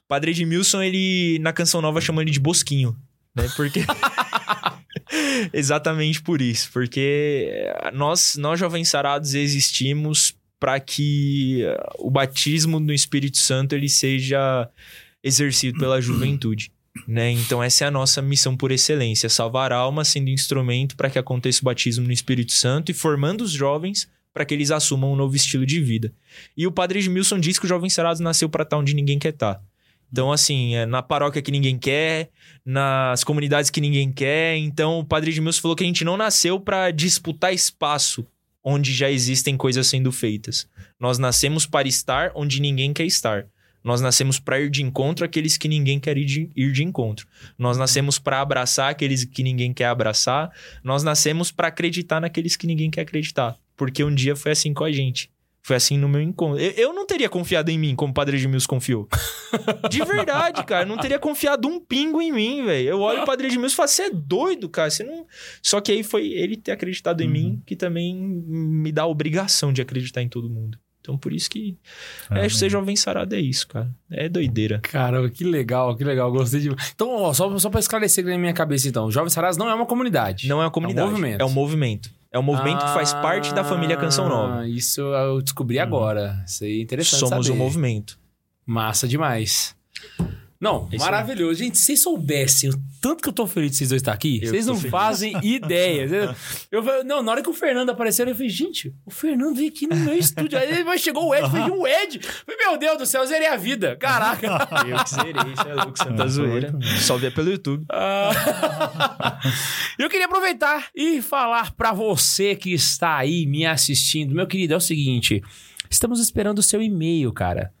Padre Edmilson, ele na canção nova chama ele de Bosquinho, né? Porque. Exatamente por isso. Porque nós, nós jovens sarados, existimos para que eh, o batismo no Espírito Santo ele seja exercido pela juventude. Né? Então, essa é a nossa missão por excelência: salvar almas sendo instrumento para que aconteça o batismo no Espírito Santo e formando os jovens para que eles assumam um novo estilo de vida. E o padre Edmilson diz que o jovem Sarados nasceu para estar onde ninguém quer estar. Então, assim, é na paróquia que ninguém quer, nas comunidades que ninguém quer. Então, o Padre Edmilson falou que a gente não nasceu pra disputar espaço onde já existem coisas sendo feitas. Nós nascemos para estar onde ninguém quer estar. Nós nascemos para ir de encontro àqueles que ninguém quer ir de, ir de encontro. Nós nascemos para abraçar aqueles que ninguém quer abraçar. Nós nascemos para acreditar naqueles que ninguém quer acreditar. Porque um dia foi assim com a gente. Foi assim no meu encontro. Eu, eu não teria confiado em mim como o Padre Edmilson confiou. De verdade, cara. Eu não teria confiado um pingo em mim, velho. Eu olho o Padre Edmilson e falo, você é doido, cara. Você não... Só que aí foi ele ter acreditado em mim que também me dá a obrigação de acreditar em todo mundo. Então, por isso que é, ser jovem sarado é isso, cara. É doideira. Caramba, que legal, que legal. Gostei de. Então, ó, só, só pra esclarecer na minha cabeça, então. Jovens Sarados não é uma comunidade. Não é uma comunidade. É um movimento. É um movimento. É um movimento que faz parte da família Canção Nova. Ah, Isso eu descobri agora. Isso aí é interessante. Somos saber. um movimento. Massa demais. Não, É aí. maravilhoso. Gente, se vocês soubessem o tanto que eu tô feliz de vocês dois estar aqui, Eu vocês não feliz. fazem ideia. Eu, eu- não, na hora que o Fernando apareceu, eu falei, gente, o Fernando veio aqui no meu estúdio. Aí depois chegou o Ed, eu falei, o Ed. Falei, meu Deus do céu, eu zerei a vida. Caraca. Eu que zerei, isso é louco, Santa Ah, Zoeira. muito bom. Só vê pelo YouTube. Ah. Eu queria aproveitar e falar pra você que está aí me assistindo. Meu querido, é o seguinte: estamos esperando o seu e-mail, cara.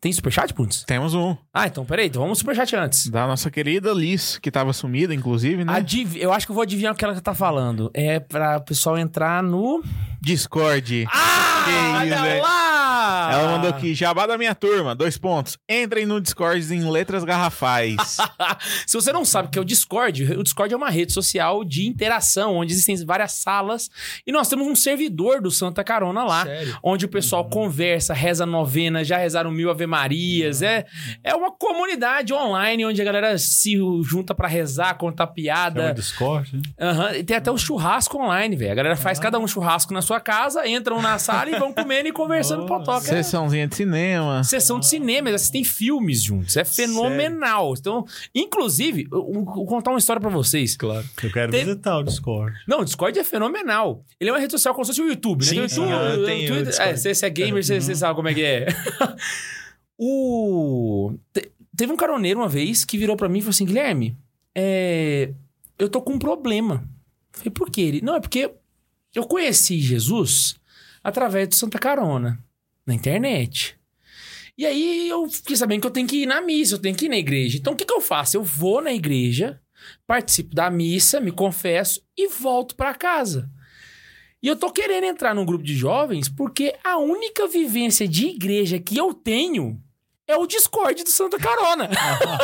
Tem superchat, Puntos? Temos um Ah, então peraí, então vamos superchat antes. da nossa querida Liz, que tava sumida, inclusive, né? Adiv- Eu acho que eu vou adivinhar o que ela tá falando. É pra o pessoal entrar no. Discord. Ah! Que isso, olha lá! Ela mandou aqui, jabá da minha turma, dois pontos. Entrem no Discord em letras garrafais. Se você não sabe o que é o Discord, o Discord é uma rede social de interação, onde existem várias salas. E nós temos um servidor do Santa Carona lá. Sério? onde o pessoal conversa, reza novena, já rezaram mil Ave Marias. É, é uma comunidade online onde a galera se junta pra rezar, contar É o piada. Discord, né? E tem até o churrasco online, velho. A galera faz cada um churrasco na sua casa, entram na sala e vão comendo e conversando Nossa. potoca. É Sessãozinha de cinema. Sessão de cinema, eles assistem filmes juntos. É fenomenal. Então, inclusive, eu, eu vou contar uma história pra vocês. Claro. Eu quero Tem- visitar o Discord. Não, o Discord é fenomenal. Ele é uma rede social como se fosse o YouTube, né? Sim, Tem o sim, YouTube, eu o tenho o Twitter- Discord. É, se você é gamer, você, você sabe como é que é. o... te- Teve um caroneiro uma vez que virou pra mim e falou assim, Guilherme, é, eu tô com um problema. Eu falei, por quê? Ele, não, é porque eu conheci Jesus através do Santa Carona, na internet. E aí eu fiquei sabendo que eu tenho que ir na missa, eu tenho que ir na igreja. Então o que, que eu faço? Eu vou na igreja, participo da missa, me confesso e volto pra casa. E eu tô querendo entrar num grupo de jovens porque a única vivência de igreja que eu tenho é o Discord do Santa Carona.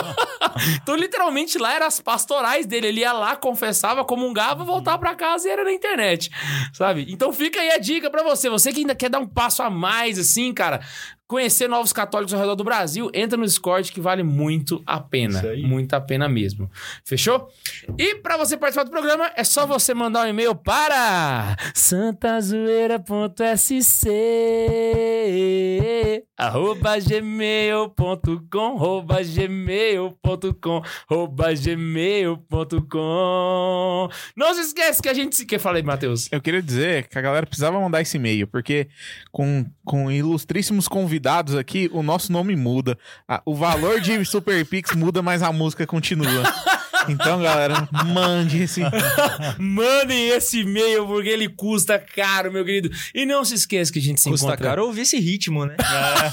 então, literalmente, lá eram as pastorais dele. Ele ia lá, confessava, comungava, voltava pra casa e era na internet, sabe? Então fica aí a dica pra você. Você que ainda quer dar um passo a mais, assim, cara, conhecer novos católicos ao redor do Brasil, entra no Discord que vale muito a pena. Muito a pena mesmo. Fechou? E pra você participar do programa, é só você mandar um e-mail para santazoeira.sc arroba gmail.com arroba gmail.com arroba gmail.com Não se esquece que a gente se... Que falei, Matheus? Eu queria dizer que a galera precisava mandar esse e-mail, porque com, com ilustríssimos convidados aqui, o nosso nome muda. Ah, o valor de Super Pix muda, mas a música continua. Então, galera, mande esse. Mandem esse e-mail porque ele custa caro, meu querido. E não se esqueça que a gente se Custa encontra... caro ouvir esse ritmo, né?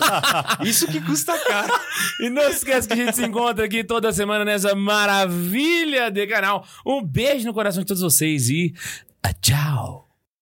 Isso que custa caro. E não se esqueça que a gente se encontra aqui toda semana nessa maravilha de canal. Um beijo no coração de todos vocês e ah, tchau.